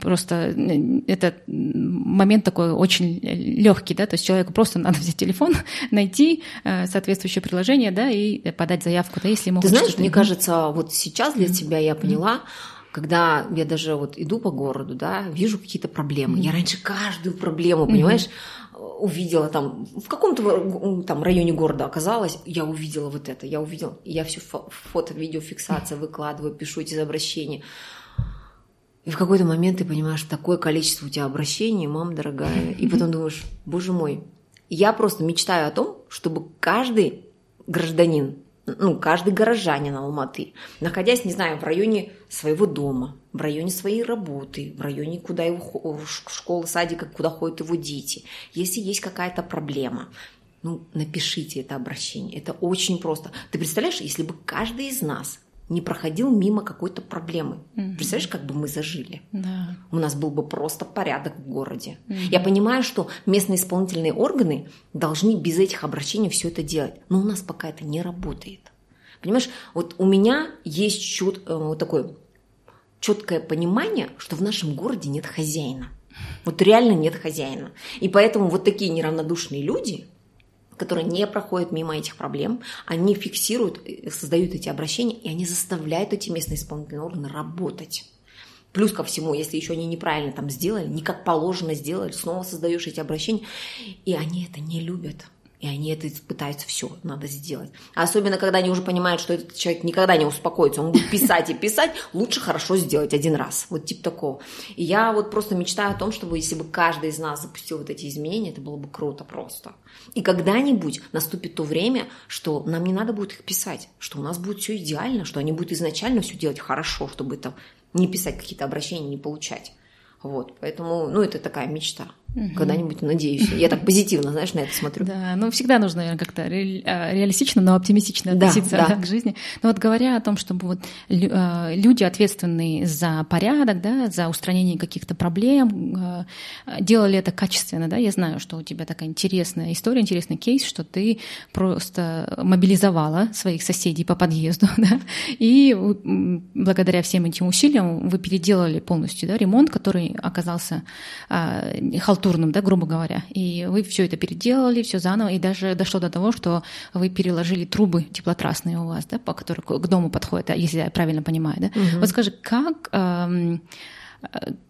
просто э, этот момент такой очень легкий, да, то есть человеку просто надо взять телефон, найти э, соответствующее приложение, да, и подать заявку, да, если ему Ты знаешь, мне кажется, вот сейчас для тебя я поняла, когда я даже вот иду по городу, да, вижу какие-то проблемы. Я раньше каждую проблему, понимаешь, увидела там, в каком-то там районе города оказалась, я увидела вот это, я увидела, я все фото, видеофиксация выкладываю, пишу эти обращения. И в какой-то момент ты понимаешь, такое количество у тебя обращений, мам дорогая, и потом думаешь, боже мой, я просто мечтаю о том, чтобы каждый гражданин ну, каждый горожанин Алматы, находясь, не знаю, в районе своего дома, в районе своей работы, в районе, куда его школы, садика, куда ходят его дети, если есть какая-то проблема, Ну, напишите это обращение. Это очень просто. Ты представляешь, если бы каждый из нас не проходил мимо какой-то проблемы. Mm-hmm. Представляешь, как бы мы зажили? Да. У нас был бы просто порядок в городе. Mm-hmm. Я понимаю, что местные исполнительные органы должны без этих обращений все это делать. Но у нас пока это не работает. Понимаешь, вот у меня есть чет, э, вот такое четкое понимание, что в нашем городе нет хозяина. Вот реально нет хозяина. И поэтому вот такие неравнодушные люди, которые не проходят мимо этих проблем, они фиксируют, э, создают эти обращения, и они заставляют эти местные исполнительные органы работать. Плюс ко всему, если еще они неправильно там сделали, не как положено сделали, снова создаешь эти обращения, и они это не любят. И они это пытаются все, надо сделать. Особенно, когда они уже понимают, что этот человек никогда не успокоится, он будет писать и писать, лучше хорошо сделать один раз. Вот типа такого. И я вот просто мечтаю о том, чтобы если бы каждый из нас запустил вот эти изменения, это было бы круто просто. И когда-нибудь наступит то время, что нам не надо будет их писать, что у нас будет все идеально, что они будут изначально все делать хорошо, чтобы это не писать какие-то обращения, не получать. Вот, поэтому, ну, это такая мечта. Угу. Когда-нибудь, надеюсь. Я так позитивно, знаешь, на это смотрю. Да, ну всегда нужно, наверное, как-то ре- а, реалистично, но оптимистично относиться да, да. к жизни. Но вот говоря о том, чтобы вот а, люди, ответственные за порядок, да, за устранение каких-то проблем, а, делали это качественно, да, я знаю, что у тебя такая интересная история, интересный кейс, что ты просто мобилизовала своих соседей по подъезду, да, и благодаря всем этим усилиям вы переделали полностью, да, ремонт, который оказался халтурным халтурным, да, грубо говоря. И вы все это переделали, все заново, и даже дошло до того, что вы переложили трубы теплотрасные у вас, да, по которым к дому подходят, если я правильно понимаю, да. Угу. Вот скажи, как эм,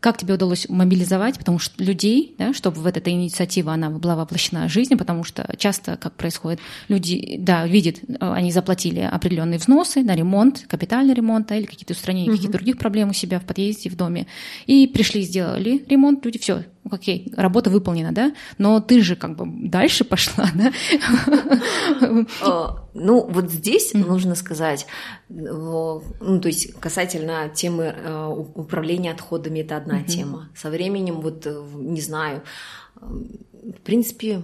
как тебе удалось мобилизовать, потому что людей, да, чтобы в эта инициатива она была воплощена в жизни, потому что часто, как происходит, люди, да, видят, они заплатили определенные взносы на ремонт, капитальный ремонт, да, или какие-то устранения угу. каких-то других проблем у себя в подъезде, в доме, и пришли, сделали ремонт, люди, все, окей, работа выполнена, да, но ты же как бы дальше пошла, да? Ну, вот здесь нужно сказать, ну, то есть касательно темы э, управления отходами, это одна тема. Со временем, вот, э, не знаю, в принципе,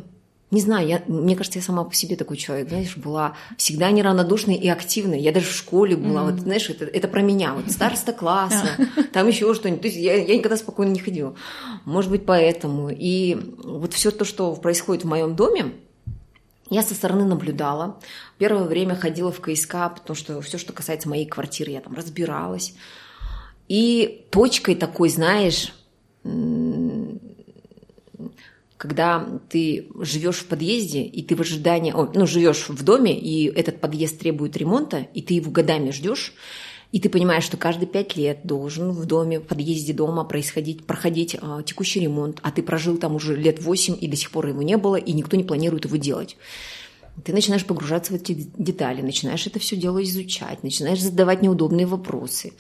не знаю, я, мне кажется, я сама по себе такой человек, знаешь, была всегда неравнодушной и активной. Я даже в школе была, mm-hmm. вот, знаешь, это, это про меня, вот староста класса, там еще что-нибудь. То есть я, я никогда спокойно не ходила. Может быть, поэтому. И вот все то, что происходит в моем доме, я со стороны наблюдала. Первое время ходила в КСК, потому что все, что касается моей квартиры, я там разбиралась. И точкой такой, знаешь, когда ты живешь в подъезде, и ты в ожидании, о, ну, живешь в доме, и этот подъезд требует ремонта, и ты его годами ждешь, и ты понимаешь, что каждые пять лет должен в доме, в подъезде дома происходить, проходить э, текущий ремонт, а ты прожил там уже лет восемь, и до сих пор его не было, и никто не планирует его делать. Ты начинаешь погружаться в эти детали, начинаешь это все дело изучать, начинаешь задавать неудобные вопросы.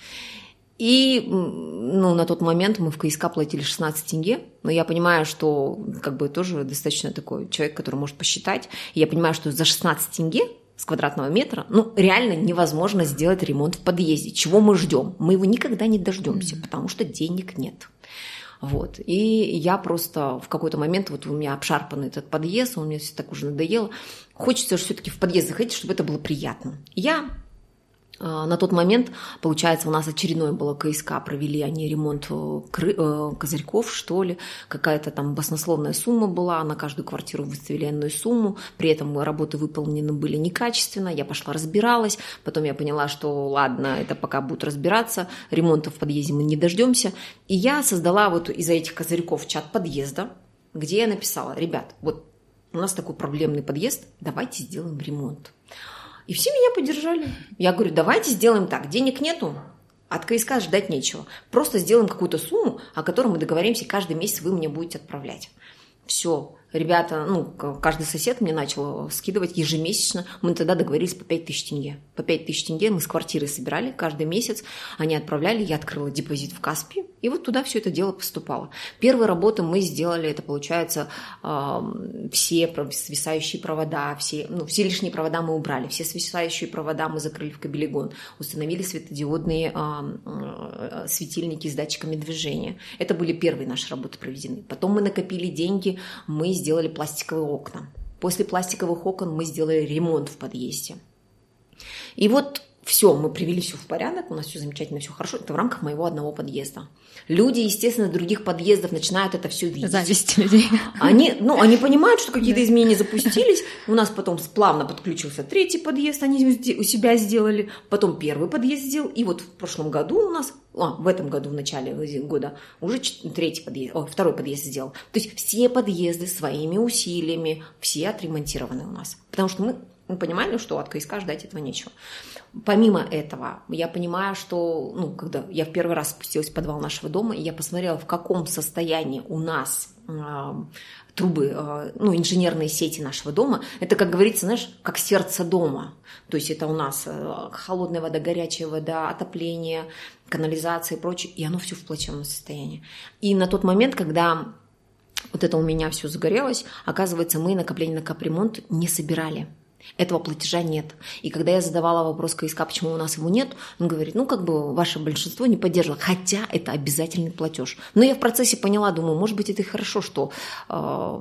И ну, на тот момент мы в КСК платили 16 тенге, но я понимаю, что как бы тоже достаточно такой человек, который может посчитать. И я понимаю, что за 16 тенге с квадратного метра, ну, реально невозможно сделать ремонт в подъезде. Чего мы ждем? Мы его никогда не дождемся, потому что денег нет. Вот. И я просто в какой-то момент, вот у меня обшарпанный этот подъезд, он мне все так уже надоело. Хочется все-таки в подъезд заходить, чтобы это было приятно. Я на тот момент, получается, у нас очередное было КСК, провели они ремонт э, кры- э, козырьков, что ли, какая-то там баснословная сумма была, на каждую квартиру выставили иную сумму, при этом работы выполнены были некачественно, я пошла разбиралась, потом я поняла, что ладно, это пока будут разбираться, ремонта в подъезде мы не дождемся, и я создала вот из-за этих козырьков чат подъезда, где я написала, ребят, вот у нас такой проблемный подъезд, давайте сделаем ремонт. И все меня поддержали. Я говорю, давайте сделаем так, денег нету, от КСК ждать нечего. Просто сделаем какую-то сумму, о которой мы договоримся, каждый месяц вы мне будете отправлять. Все, ребята, ну, каждый сосед мне начал скидывать ежемесячно. Мы тогда договорились по 5 тысяч тенге. По 5 тысяч тенге мы с квартиры собирали каждый месяц. Они отправляли, я открыла депозит в Каспи, и вот туда все это дело поступало. Первые работы мы сделали, это получается, э, все свисающие провода, все, ну, все лишние провода мы убрали, все свисающие провода мы закрыли в кабелегон, установили светодиодные э, э, светильники с датчиками движения. Это были первые наши работы проведены. Потом мы накопили деньги, мы сделали пластиковые окна. После пластиковых окон мы сделали ремонт в подъезде. И вот все, мы привели все в порядок, у нас все замечательно, все хорошо. Это в рамках моего одного подъезда. Люди, естественно, других подъездов начинают это все видеть. Зависть людей. Они, ну, они понимают, что какие-то изменения запустились. У нас потом плавно подключился третий подъезд, они у себя сделали. Потом первый подъезд сделал. И вот в прошлом году у нас, а, в этом году, в начале года, уже третий подъезд, о, второй подъезд сделал. То есть все подъезды своими усилиями, все отремонтированы у нас. Потому что мы мы понимали, что от КСК ждать этого нечего. Помимо этого, я понимаю, что, ну, когда я в первый раз спустилась в подвал нашего дома, и я посмотрела, в каком состоянии у нас э, трубы, э, ну, инженерные сети нашего дома, это, как говорится, знаешь, как сердце дома. То есть это у нас э, холодная вода, горячая вода, отопление, канализация и прочее, и оно все в плачевном состоянии. И на тот момент, когда вот это у меня все загорелось, оказывается, мы накопление на капремонт не собирали. Этого платежа нет. И когда я задавала вопрос КСК, почему у нас его нет, он говорит, ну, как бы ваше большинство не поддерживало, хотя это обязательный платеж. Но я в процессе поняла, думаю, может быть, это и хорошо, что э,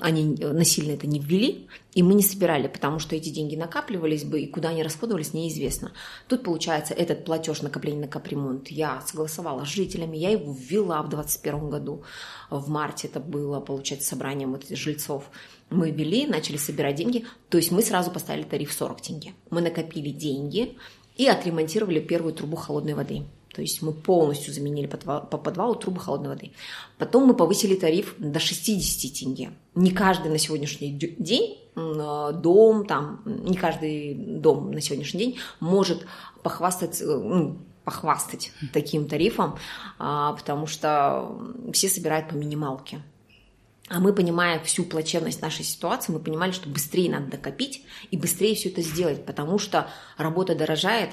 они насильно это не ввели, и мы не собирали, потому что эти деньги накапливались бы, и куда они расходовались, неизвестно. Тут, получается, этот платеж накопление на капремонт я согласовала с жителями, я его ввела в 2021 году, в марте это было, получается, собранием вот жильцов мы ввели, начали собирать деньги, то есть мы сразу поставили тариф 40 тенге. Мы накопили деньги и отремонтировали первую трубу холодной воды. То есть мы полностью заменили по подвалу трубы холодной воды. Потом мы повысили тариф до 60 тенге. Не каждый на сегодняшний день дом, там, не каждый дом на сегодняшний день может похвастаться, ну, похвастать таким тарифом, а, потому что все собирают по минималке. А мы, понимая всю плачевность нашей ситуации, мы понимали, что быстрее надо докопить и быстрее все это сделать, потому что работа дорожает,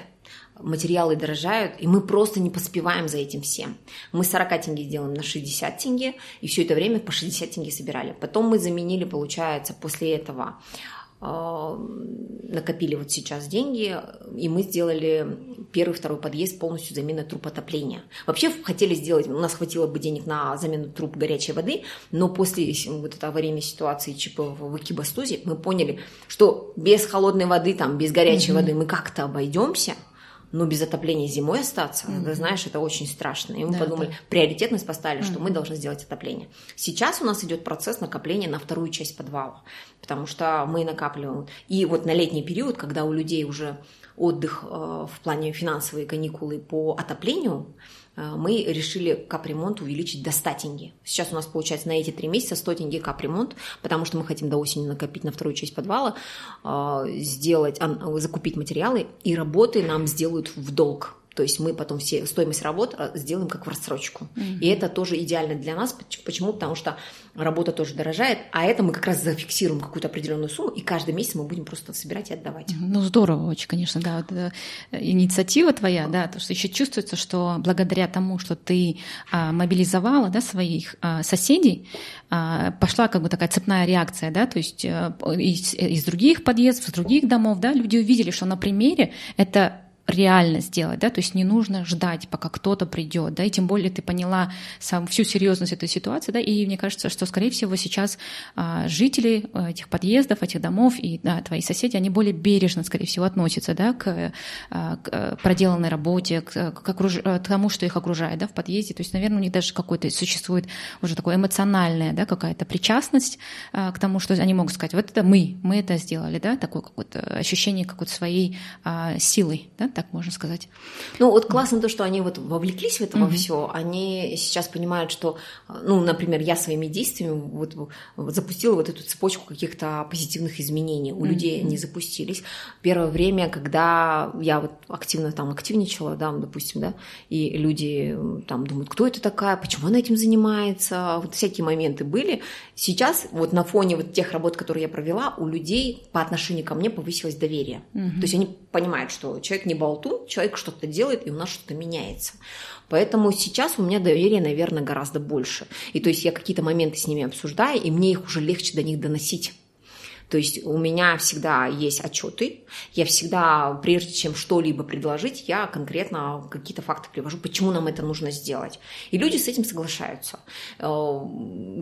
материалы дорожают, и мы просто не поспеваем за этим всем. Мы 40 тенге делаем на 60 тенге, и все это время по 60 тенге собирали. Потом мы заменили, получается, после этого накопили вот сейчас деньги, и мы сделали первый, второй подъезд полностью замена труб отопления. Вообще хотели сделать, у нас хватило бы денег на замену труб горячей воды, но после вот этой аварийной ситуации ЧП в Экибастузе мы поняли, что без холодной воды, там, без горячей mm-hmm. воды мы как-то обойдемся – но без отопления зимой остаться, mm-hmm. ты знаешь, это очень страшно. И мы да, подумали, да. приоритетность поставили, mm-hmm. что мы должны сделать отопление. Сейчас у нас идет процесс накопления на вторую часть подвала, потому что мы накапливаем. И вот на летний период, когда у людей уже отдых э, в плане финансовые каникулы по отоплению, мы решили капремонт увеличить до 100 тенге. Сейчас у нас получается на эти три месяца 100 тенге капремонт, потому что мы хотим до осени накопить на вторую часть подвала, э, сделать, закупить материалы, и работы нам сделают в долг. То есть мы потом все стоимость работ э, сделаем как в рассрочку. Mm-hmm. И это тоже идеально для нас. Почему? Потому что работа тоже дорожает, а это мы как раз зафиксируем какую-то определенную сумму, и каждый месяц мы будем просто собирать и отдавать. Ну, здорово очень, конечно, да. Вот, э, инициатива твоя, да, то, что еще чувствуется, что благодаря тому, что ты а, мобилизовала да, своих а, соседей, а, пошла как бы такая цепная реакция, да, то есть а, из, из других подъездов, из других домов, да, люди увидели, что на примере это реально сделать, да, то есть не нужно ждать, пока кто-то придет, да, и тем более ты поняла сам всю серьезность этой ситуации, да, и мне кажется, что, скорее всего, сейчас а, жители а, этих подъездов, этих домов и да, твои соседи, они более бережно, скорее всего, относятся, да, к, а, к э, проделанной работе, к, к, окруж... К тому, что их окружает, да, в подъезде, то есть, наверное, у них даже какой-то существует уже такое эмоциональная, да, какая-то причастность а, к тому, что они могут сказать, вот это мы, мы это сделали, да, такое какое-то ощущение какой-то своей а, силы, да, так можно сказать. Ну, вот классно то, что они вот вовлеклись в это mm-hmm. все. Они сейчас понимают, что, ну, например, я своими действиями вот, вот запустила вот эту цепочку каких-то позитивных изменений. У mm-hmm. людей они запустились. Первое время, когда я вот активно там активничала, да, допустим, да, и люди там думают, кто это такая, почему она этим занимается, вот всякие моменты были. Сейчас вот на фоне вот тех работ, которые я провела, у людей по отношению ко мне повысилось доверие. Mm-hmm. То есть они понимают, что человек не болтун, человек что-то делает, и у нас что-то меняется. Поэтому сейчас у меня доверие, наверное, гораздо больше. И то есть я какие-то моменты с ними обсуждаю, и мне их уже легче до них доносить. То есть у меня всегда есть отчеты, я всегда, прежде чем что-либо предложить, я конкретно какие-то факты привожу, почему нам это нужно сделать. И люди с этим соглашаются. Э,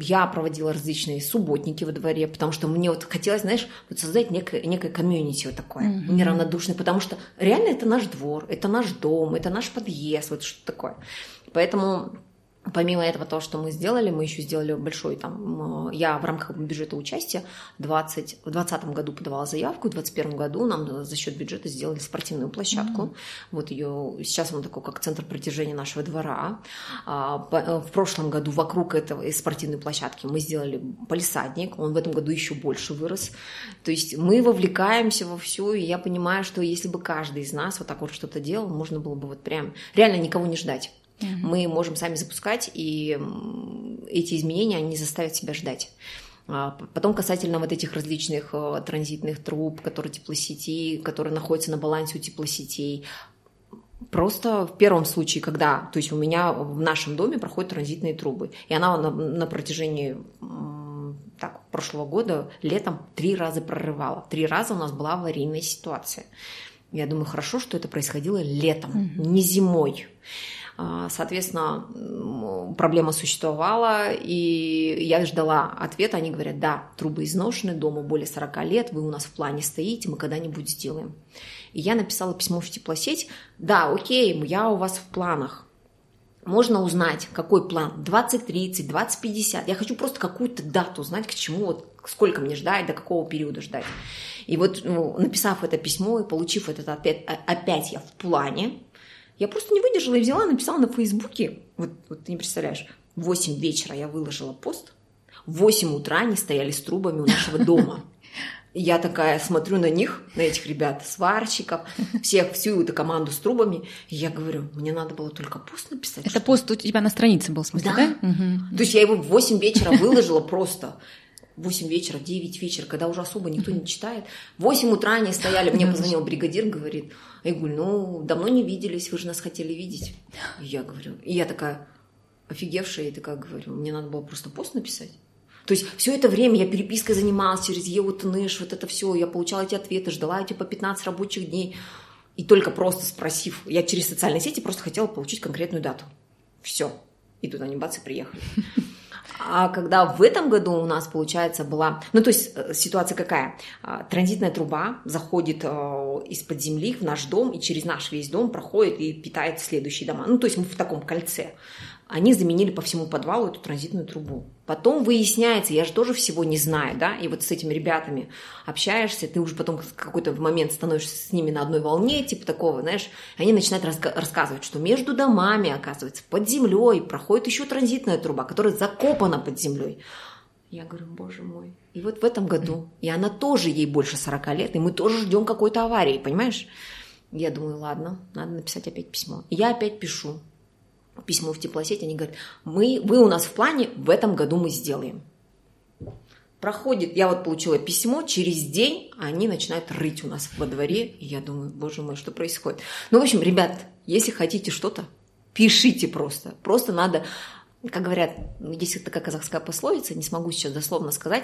я проводила различные субботники во дворе, потому что мне вот хотелось, знаешь, вот создать некое, некое комьюнити вот такое, mm-hmm. неравнодушное, потому что реально это наш двор, это наш дом, это наш подъезд, вот что такое. Поэтому Помимо этого, то, что мы сделали, мы еще сделали большой там, я в рамках бюджета участия 20, в 2020 году подавала заявку, в 2021 году нам за счет бюджета сделали спортивную площадку. Mm-hmm. Вот ее, сейчас он такой, как центр притяжения нашего двора. А, э, в прошлом году вокруг этого спортивной площадки мы сделали полисадник, он в этом году еще больше вырос. То есть мы вовлекаемся во все, и я понимаю, что если бы каждый из нас вот так вот что-то делал, можно было бы вот прям реально никого не ждать. Mm-hmm. Мы можем сами запускать, и эти изменения, они заставят себя ждать. А, потом касательно вот этих различных э, транзитных труб, которые теплосети, которые находятся на балансе у теплосетей, Просто в первом случае, когда, то есть у меня в нашем доме проходят транзитные трубы, и она на, на протяжении так, прошлого года летом три раза прорывала. Три раза у нас была аварийная ситуация. Я думаю, хорошо, что это происходило летом, mm-hmm. не зимой. А, соответственно, проблема существовала, и я ждала ответа. Они говорят, да, трубы изношены, дому более 40 лет, вы у нас в плане стоите, мы когда-нибудь сделаем. И я написала письмо в теплосеть, да, окей, я у вас в планах, можно узнать, какой план, 2030, 2050. Я хочу просто какую-то дату знать, к чему, вот, сколько мне ждать, до какого периода ждать. И вот ну, написав это письмо и получив этот опять, опять я в плане, я просто не выдержала и взяла, написала на Фейсбуке. Вот, вот ты не представляешь, в 8 вечера я выложила пост, в 8 утра они стояли с трубами у нашего дома. Я такая смотрю на них, на этих ребят, сварщиков, всех, всю эту команду с трубами. И я говорю, мне надо было только пост написать. Это пост у тебя на странице был, в смысле, да? да? Угу. То есть я его в 8 вечера выложила просто. 8 вечера, 9 вечера, когда уже особо никто не читает. В 8 утра они стояли, мне позвонил бригадир, говорит, Айгуль, ну, давно не виделись, вы же нас хотели видеть. И я говорю, и я такая офигевшая, и такая говорю, мне надо было просто пост написать. То есть все это время я перепиской занималась через ЕУТНШ, вот это все, я получала эти ответы, ждала эти по 15 рабочих дней. И только просто спросив, я через социальные сети просто хотела получить конкретную дату. Все. И тут они бац и приехали. А когда в этом году у нас, получается, была... Ну, то есть э, ситуация какая? А, транзитная труба заходит э, из-под земли в наш дом, и через наш весь дом проходит и питает следующие дома. Ну, то есть мы в таком кольце они заменили по всему подвалу эту транзитную трубу. Потом выясняется, я же тоже всего не знаю, да, и вот с этими ребятами общаешься, ты уже потом какой-то момент становишься с ними на одной волне, типа такого, знаешь, они начинают раска- рассказывать, что между домами, оказывается, под землей проходит еще транзитная труба, которая закопана под землей. Я говорю, боже мой. И вот в этом году, и она тоже, ей больше 40 лет, и мы тоже ждем какой-то аварии, понимаешь? Я думаю, ладно, надо написать опять письмо. И я опять пишу письмо в теплосеть, они говорят, мы, вы у нас в плане, в этом году мы сделаем. Проходит, я вот получила письмо, через день они начинают рыть у нас во дворе, и я думаю, боже мой, что происходит? Ну, в общем, ребят, если хотите что-то, пишите просто. Просто надо как говорят, есть такая казахская пословица, не смогу сейчас дословно сказать,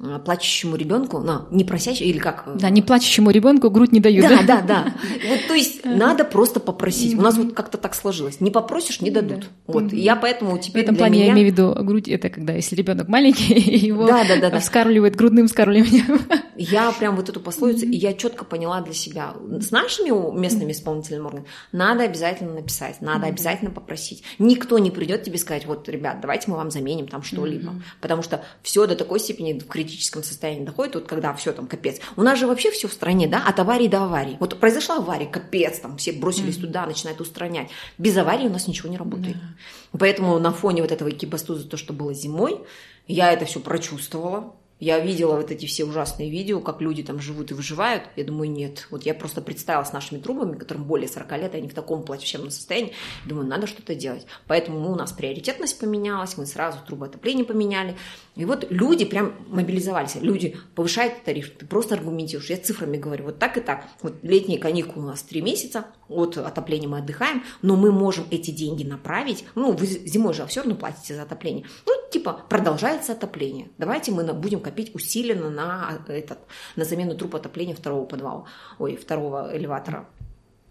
э, плачущему ребенку, ну, не просящему, или как? Да, не плачущему ребенку грудь не дают. Да, да, да. Вот, то есть надо просто попросить. У нас вот как-то так сложилось. Не попросишь, не дадут. Вот. Я поэтому теперь В этом плане я имею в виду грудь, это когда, если ребенок маленький, его да, да, да, да. вскармливает грудным вскармливанием. Я прям вот эту пословицу, и я четко поняла для себя. С нашими местными исполнительными органами надо обязательно написать, надо обязательно попросить. Никто не придет тебе сказать, вот ребят, давайте мы вам заменим там что-либо. Mm-hmm. Потому что все до такой степени в критическом состоянии доходит, вот когда все там капец. У нас же вообще все в стране, да, от аварии до аварии. Вот произошла авария, капец, там все бросились mm-hmm. туда, начинают устранять. Без аварии у нас ничего не работает. Mm-hmm. Поэтому на фоне вот этого экибастуза, то, что было зимой, я это все прочувствовала, я видела вот эти все ужасные видео, как люди там живут и выживают. Я думаю, нет. Вот я просто представила с нашими трубами, которым более 40 лет, и они в таком плачевном состоянии. Думаю, надо что-то делать. Поэтому у нас приоритетность поменялась, мы сразу трубы отопления поменяли. И вот люди прям мобилизовались. Люди повышают тариф, ты просто аргументируешь. Я цифрами говорю, вот так и так. Вот летние каникулы у нас 3 месяца, от отопления мы отдыхаем, но мы можем эти деньги направить. Ну, вы зимой же все равно платите за отопление. Ну, типа, продолжается отопление. Давайте мы будем накопить усиленно на, этот, на замену труб отопления второго подвала, ой, второго элеватора.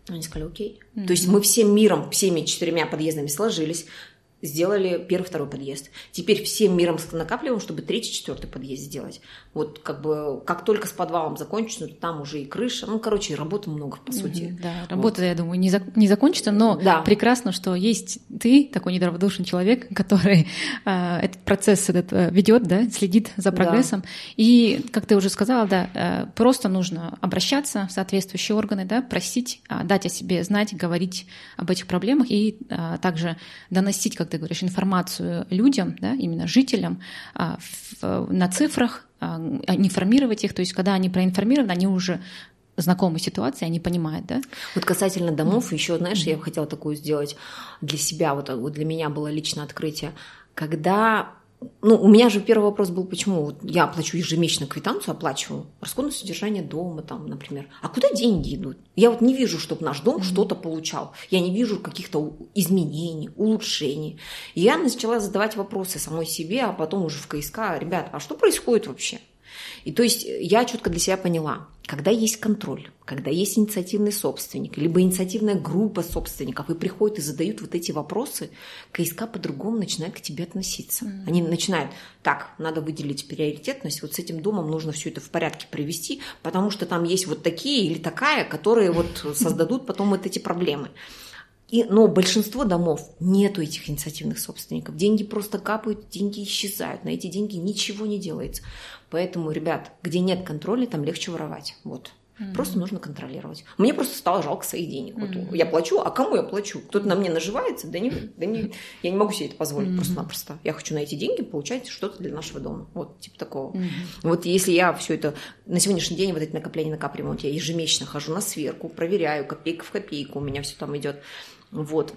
Они сказали, окей. Mm-hmm. То есть мы всем миром, всеми четырьмя подъездами сложились, сделали первый, второй подъезд. Теперь всем миром накапливаем, чтобы третий, четвертый подъезд сделать. Вот как бы как только с подвалом закончится, то там уже и крыша. Ну, короче, работы много, по сути. Да, работа, вот. я думаю, не, за, не закончится, но да. прекрасно, что есть ты, такой недраводушный человек, который э, этот процесс этот, э, ведет, да, следит за прогрессом. Да. И, как ты уже сказала, да, э, просто нужно обращаться в соответствующие органы, да, просить, э, дать о себе знать, говорить об этих проблемах и э, также доносить, как ты говоришь, информацию людям, да, именно жителям а, на цифрах, а, информировать их. То есть, когда они проинформированы, они уже знакомы ситуации, они понимают, да? Вот касательно домов, еще, знаешь, я хотела такую сделать для себя, вот, вот для меня было личное открытие. Когда ну, у меня же первый вопрос был, почему вот я оплачу ежемесячно квитанцию, оплачиваю расходное содержание дома, там, например. А куда деньги идут? Я вот не вижу, чтобы наш дом mm-hmm. что-то получал. Я не вижу каких-то изменений, улучшений. И я начала задавать вопросы самой себе, а потом уже в КСК, ребят, а что происходит вообще? И то есть я четко для себя поняла, когда есть контроль, когда есть инициативный собственник, либо инициативная группа собственников, и приходят и задают вот эти вопросы, КСК по-другому начинает к тебе относиться. Mm-hmm. Они начинают, так, надо выделить приоритетность, вот с этим домом нужно все это в порядке привести, потому что там есть вот такие или такая, которые вот создадут потом вот эти проблемы. И, но большинство домов нету этих инициативных собственников. Деньги просто капают, деньги исчезают. На эти деньги ничего не делается. Поэтому, ребят, где нет контроля, там легче воровать. Вот. Mm-hmm. Просто нужно контролировать. Мне просто стало жалко своих денег. Mm-hmm. Вот я плачу, а кому я плачу? Кто-то на мне наживается? Да не, да не, я не могу себе это позволить mm-hmm. просто-напросто. Я хочу на эти деньги получать что-то для нашего дома. Вот, типа такого. Mm-hmm. Вот если я все это на сегодняшний день, вот эти накопления накапливаю, вот я ежемесячно хожу на сверку, проверяю копейка в копейку, у меня все там идет. Вот.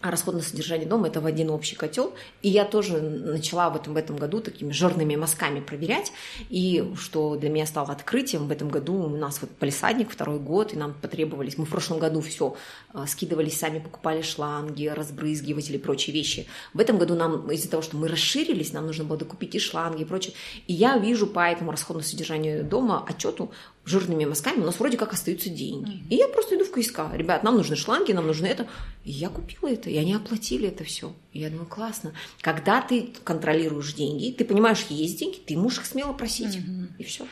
А расходное содержание дома – это в один общий котел. И я тоже начала в этом, в этом году такими жирными мазками проверять. И что для меня стало открытием, в этом году у нас вот полисадник второй год, и нам потребовались, мы в прошлом году все а, скидывались сами, покупали шланги, разбрызгиватели прочие вещи. В этом году нам, из-за того, что мы расширились, нам нужно было докупить и шланги и прочее. И я вижу по этому расходному содержанию дома отчету жирными мазками, у нас вроде как остаются деньги. Mm-hmm. И я просто иду в КСК. Ребят, нам нужны шланги, нам нужно это. И я купила это, и они оплатили это все. И я думаю, классно. Когда ты контролируешь деньги, ты понимаешь, есть деньги, ты можешь их смело просить. Mm-hmm. И все.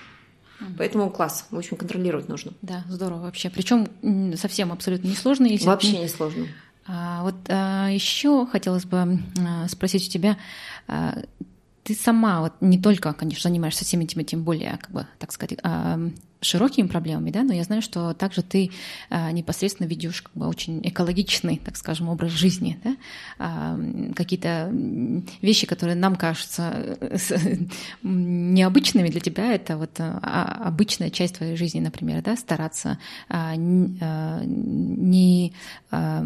Поэтому класс. В общем, контролировать нужно. Да, здорово вообще. Причем совсем абсолютно несложно. Если вообще ты... не сложно. А, вот а, еще хотелось бы а, спросить у тебя, а, ты сама вот не только, конечно, занимаешься всеми этими, тем более, как бы, так сказать, широкими проблемами, да, но я знаю, что также ты непосредственно ведешь как бы очень экологичный, так скажем, образ жизни, да, какие-то вещи, которые нам кажутся необычными для тебя, это вот а, обычная часть твоей жизни, например, да, стараться не Э,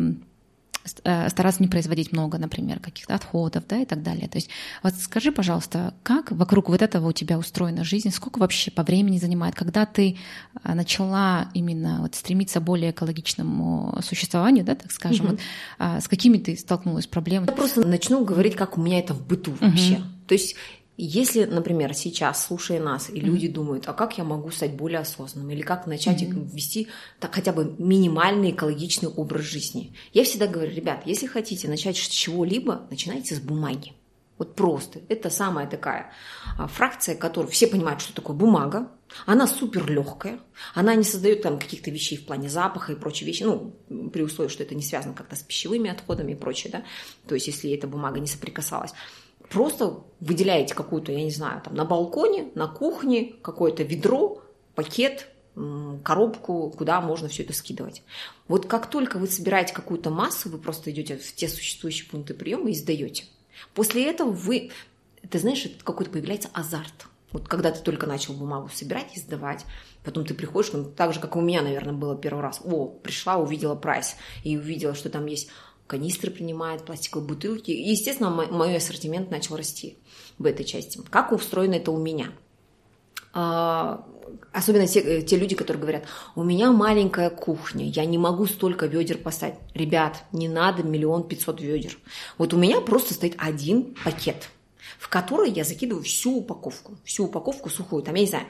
стараться не производить много, например, каких-то отходов, да, и так далее. То есть вот скажи, пожалуйста, как вокруг вот этого у тебя устроена жизнь, сколько вообще по времени занимает, когда ты э, начала именно вот стремиться более экологичному существованию, да, так скажем, угу. вот, с какими ты столкнулась проблемами? Я просто начну говорить, как у меня это в быту вообще. Угу. То есть если, например, сейчас, слушая нас, и mm-hmm. люди думают, а как я могу стать более осознанным, или как начать mm-hmm. вести так, хотя бы минимальный экологичный образ жизни, я всегда говорю, ребят, если хотите начать с чего-либо, начинайте с бумаги. Вот просто. Это самая такая а, фракция, которую все понимают, что такое бумага. Она супер легкая. Она не создает там каких-то вещей в плане запаха и прочие вещи. Ну, при условии, что это не связано как-то с пищевыми отходами и прочее, да. То есть, если эта бумага не соприкасалась просто выделяете какую-то, я не знаю, там на балконе, на кухне, какое-то ведро, пакет, коробку, куда можно все это скидывать. Вот как только вы собираете какую-то массу, вы просто идете в те существующие пункты приема и сдаете. После этого вы, ты знаешь, какой-то появляется азарт. Вот когда ты только начал бумагу собирать и сдавать, потом ты приходишь, ну, так же, как и у меня, наверное, было первый раз. О, пришла, увидела прайс и увидела, что там есть канистры принимает, пластиковые бутылки. И, естественно, мой ассортимент начал расти в этой части. Как устроено это у меня? А, особенно те, э, те люди, которые говорят, у меня маленькая кухня, я не могу столько ведер поставить. Ребят, не надо миллион пятьсот ведер. Вот у меня просто стоит один пакет. в которой я закидываю всю упаковку, всю упаковку сухую, там, я не знаю,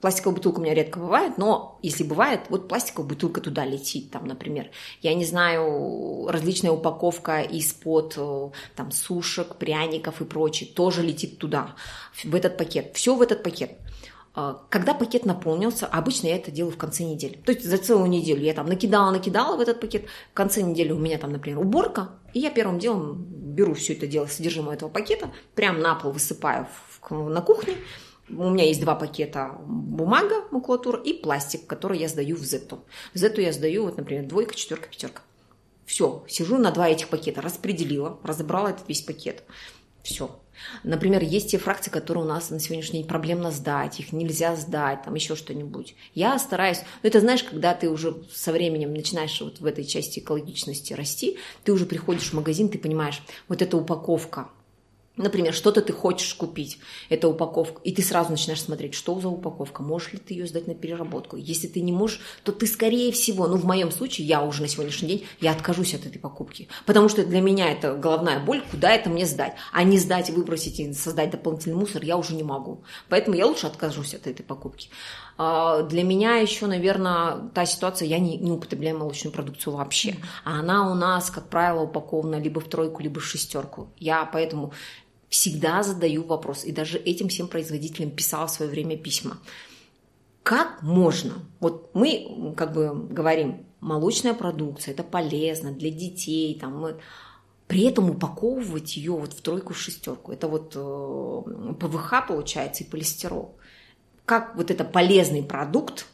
Пластиковая бутылка у меня редко бывает, но если бывает, вот пластиковая бутылка туда летит, там, например, я не знаю, различная упаковка из-под э, там сушек, пряников и прочее тоже летит туда, в этот пакет. Все в этот пакет. А, когда пакет наполнился, обычно я это делаю в конце недели. То есть за целую неделю я там накидала, накидала в этот пакет. В конце недели у меня там, например, уборка. И я первым делом беру все это дело, содержимое этого пакета, прям на пол высыпаю в, на кухне, у меня есть два пакета бумага, макулатура и пластик, который я сдаю в Зету. В Зету я сдаю, вот, например, двойка, четверка, пятерка. Все, сижу на два этих пакета, распределила, разобрала этот весь пакет. Все. Например, есть те фракции, которые у нас на сегодняшний день проблемно сдать, их нельзя сдать, там еще что-нибудь. Я стараюсь, ну это знаешь, когда ты уже со временем начинаешь вот в этой части экологичности расти, ты уже приходишь в магазин, ты понимаешь, вот эта упаковка, Например, что-то ты хочешь купить, это упаковка, и ты сразу начинаешь смотреть, что за упаковка, можешь ли ты ее сдать на переработку. Если ты не можешь, то ты, скорее всего, ну, в моем случае, я уже на сегодняшний день, я откажусь от этой покупки, потому что для меня это головная боль, куда это мне сдать. А не сдать, выбросить и создать дополнительный мусор я уже не могу. Поэтому я лучше откажусь от этой покупки. А, для меня еще, наверное, та ситуация, я не, не употребляю молочную продукцию вообще. А она у нас, как правило, упакована либо в тройку, либо в шестерку. Я поэтому всегда задаю вопрос, и даже этим всем производителям писала в свое время письма. Как можно? Вот мы как бы говорим, молочная продукция, это полезно для детей, там, мы, при этом упаковывать ее вот в тройку, шестерку. Это вот э, ПВХ получается и полистирол. Как вот это полезный продукт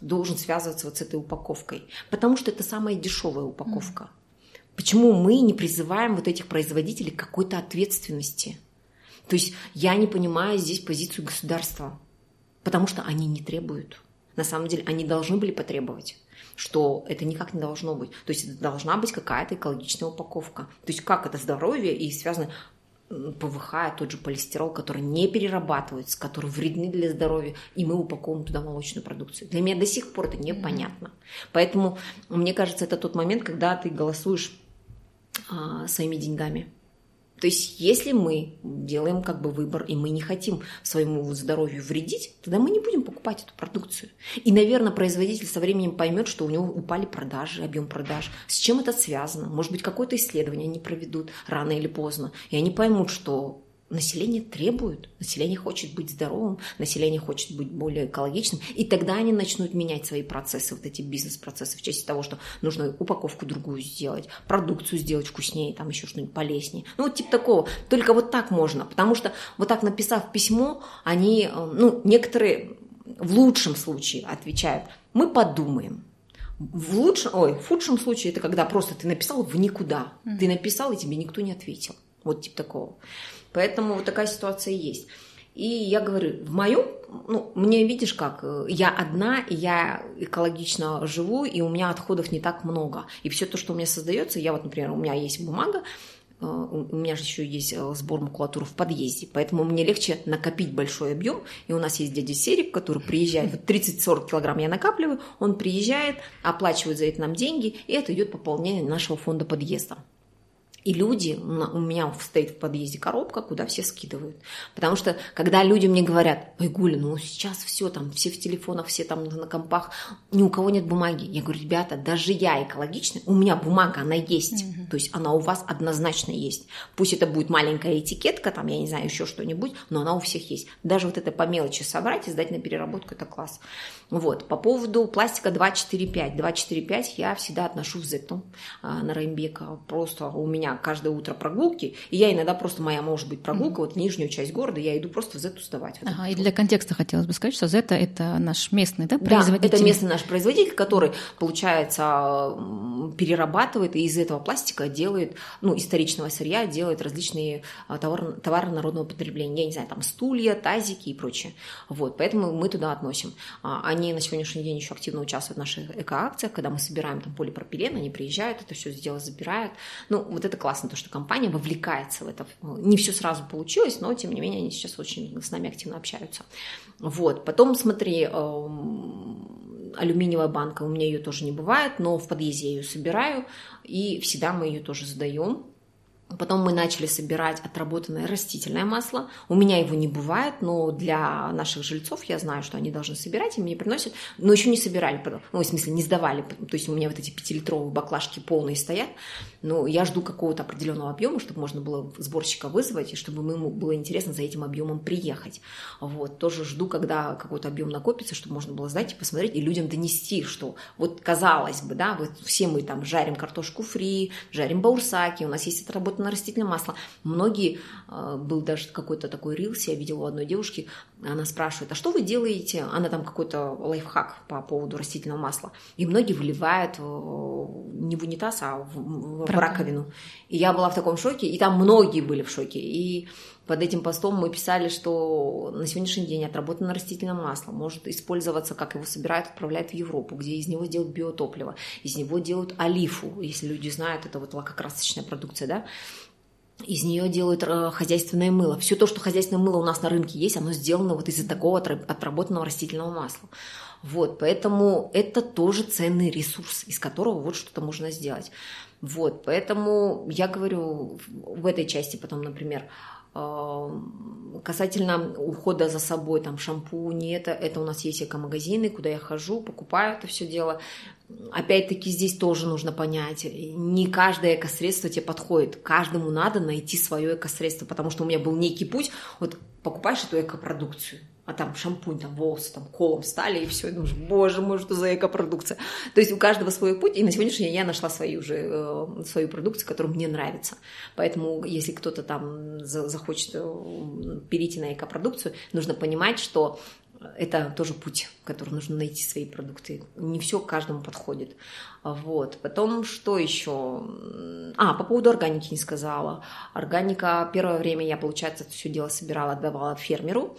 должен связываться вот с этой упаковкой? Потому что это самая дешевая упаковка. Почему мы не призываем вот этих производителей к какой-то ответственности? То есть я не понимаю здесь позицию государства, потому что они не требуют. На самом деле они должны были потребовать что это никак не должно быть. То есть это должна быть какая-то экологичная упаковка. То есть как это здоровье и связано ПВХ, тот же полистирол, который не перерабатывается, который вредны для здоровья, и мы упаковываем туда молочную продукцию. Для меня до сих пор это непонятно. Поэтому мне кажется, это тот момент, когда ты голосуешь а, своими деньгами. То есть, если мы делаем как бы выбор, и мы не хотим своему здоровью вредить, тогда мы не будем покупать эту продукцию. И, наверное, производитель со временем поймет, что у него упали продажи, объем продаж. С чем это связано? Может быть, какое-то исследование они проведут рано или поздно. И они поймут, что Население требует, население хочет быть здоровым, население хочет быть более экологичным, и тогда они начнут менять свои процессы, вот эти бизнес-процессы в части того, что нужно упаковку другую сделать, продукцию сделать вкуснее, там еще что-нибудь полезнее. Ну, вот типа такого. Только вот так можно, потому что вот так написав письмо, они, э, ну, некоторые в лучшем случае отвечают, мы подумаем, в лучшем, ой, в худшем случае это когда просто ты написал в никуда. Mm-hmm. Ты написал, и тебе никто не ответил. Вот типа такого. Поэтому вот такая ситуация есть. И я говорю, в моем, ну, мне видишь как, я одна, я экологично живу, и у меня отходов не так много. И все то, что у меня создается, я вот, например, у меня есть бумага, э, у меня же еще есть э, сбор макулатуры в подъезде, поэтому мне легче накопить большой объем. И у нас есть дядя Серик, который приезжает, вот 30-40 килограмм я накапливаю, он приезжает, оплачивает за это нам деньги, и это идет пополнение нашего фонда подъезда. И люди, у меня стоит в подъезде коробка, куда все скидывают. Потому что, когда люди мне говорят, ой, Гуля, ну сейчас все там, все в телефонах, все там на компах, ни у кого нет бумаги. Я говорю, ребята, даже я экологичная, у меня бумага, она есть. Угу. То есть она у вас однозначно есть. Пусть это будет маленькая этикетка, там, я не знаю, еще что-нибудь, но она у всех есть. Даже вот это по мелочи собрать и сдать на переработку, это класс. Вот. По поводу пластика 245. 245 я всегда отношу в Зету а, на Раймбека. Просто у меня каждое утро прогулки, и я иногда просто, моя может быть прогулка, mm-hmm. вот нижнюю часть города, я иду просто в Зету сдавать. Вот ага, и для контекста хотелось бы сказать, что Зета – это наш местный да, производитель? Да, это местный наш производитель, который, получается, перерабатывает и из этого пластика делает, ну, историчного сырья делает различные а, товары, товары народного потребления. Я не знаю, там стулья, тазики и прочее. Вот, поэтому мы туда относим. А, они на сегодняшний день еще активно участвуют в наших экоакциях, когда мы собираем там полипропилен, они приезжают, это все сделать, забирают. Ну, вот это классно, то, что компания вовлекается в это. Не все сразу получилось, но, тем не менее, они сейчас очень с нами активно общаются. Вот. Потом, смотри, эм, алюминиевая банка, у меня ее тоже не бывает, но в подъезде я ее собираю, и всегда мы ее тоже задаем Потом мы начали собирать отработанное растительное масло. У меня его не бывает, но для наших жильцов я знаю, что они должны собирать, и мне приносят, но еще не собирали, ну, в смысле, не сдавали. То есть у меня вот эти пятилитровые баклажки полные стоят, но я жду какого-то определенного объема, чтобы можно было сборщика вызвать, и чтобы ему было интересно за этим объемом приехать. Вот, тоже жду, когда какой-то объем накопится, чтобы можно было сдать и посмотреть, и людям донести, что вот казалось бы, да, вот все мы там жарим картошку фри, жарим баурсаки, у нас есть отработанное на растительное масло. Многие, э, был даже какой-то такой рилс, я видела у одной девушки, она спрашивает, а что вы делаете? Она там какой-то лайфхак по поводу растительного масла. И многие выливают э, не в унитаз, а в, в раковину. И я была в таком шоке, и там многие были в шоке. И под этим постом мы писали, что на сегодняшний день отработанное растительное масло может использоваться, как его собирают, отправляют в Европу, где из него делают биотопливо, из него делают олифу, если люди знают, это вот лакокрасочная продукция, да, из нее делают э, хозяйственное мыло. Все то, что хозяйственное мыло у нас на рынке есть, оно сделано вот из такого отработанного растительного масла. Вот, поэтому это тоже ценный ресурс, из которого вот что-то можно сделать. Вот, поэтому я говорю в этой части потом, например, Касательно ухода за собой, там шампуни, это, это у нас есть эко-магазины, куда я хожу, покупаю это все дело. Опять-таки здесь тоже нужно понять, не каждое эко-средство тебе подходит. Каждому надо найти свое эко-средство, потому что у меня был некий путь, вот покупаешь эту эко-продукцию, а там шампунь, там волосы, там колом стали, и все, и думаешь, боже мой, что за эко-продукция. То есть у каждого свой путь, и на сегодняшний день я нашла свою уже, э, свою продукцию, которая мне нравится. Поэтому если кто-то там захочет э, перейти на эко-продукцию, нужно понимать, что это тоже путь, который нужно найти свои продукты. Не все каждому подходит. Вот. Потом что еще? А, по поводу органики не сказала. Органика, первое время я, получается, все дело собирала, отдавала фермеру.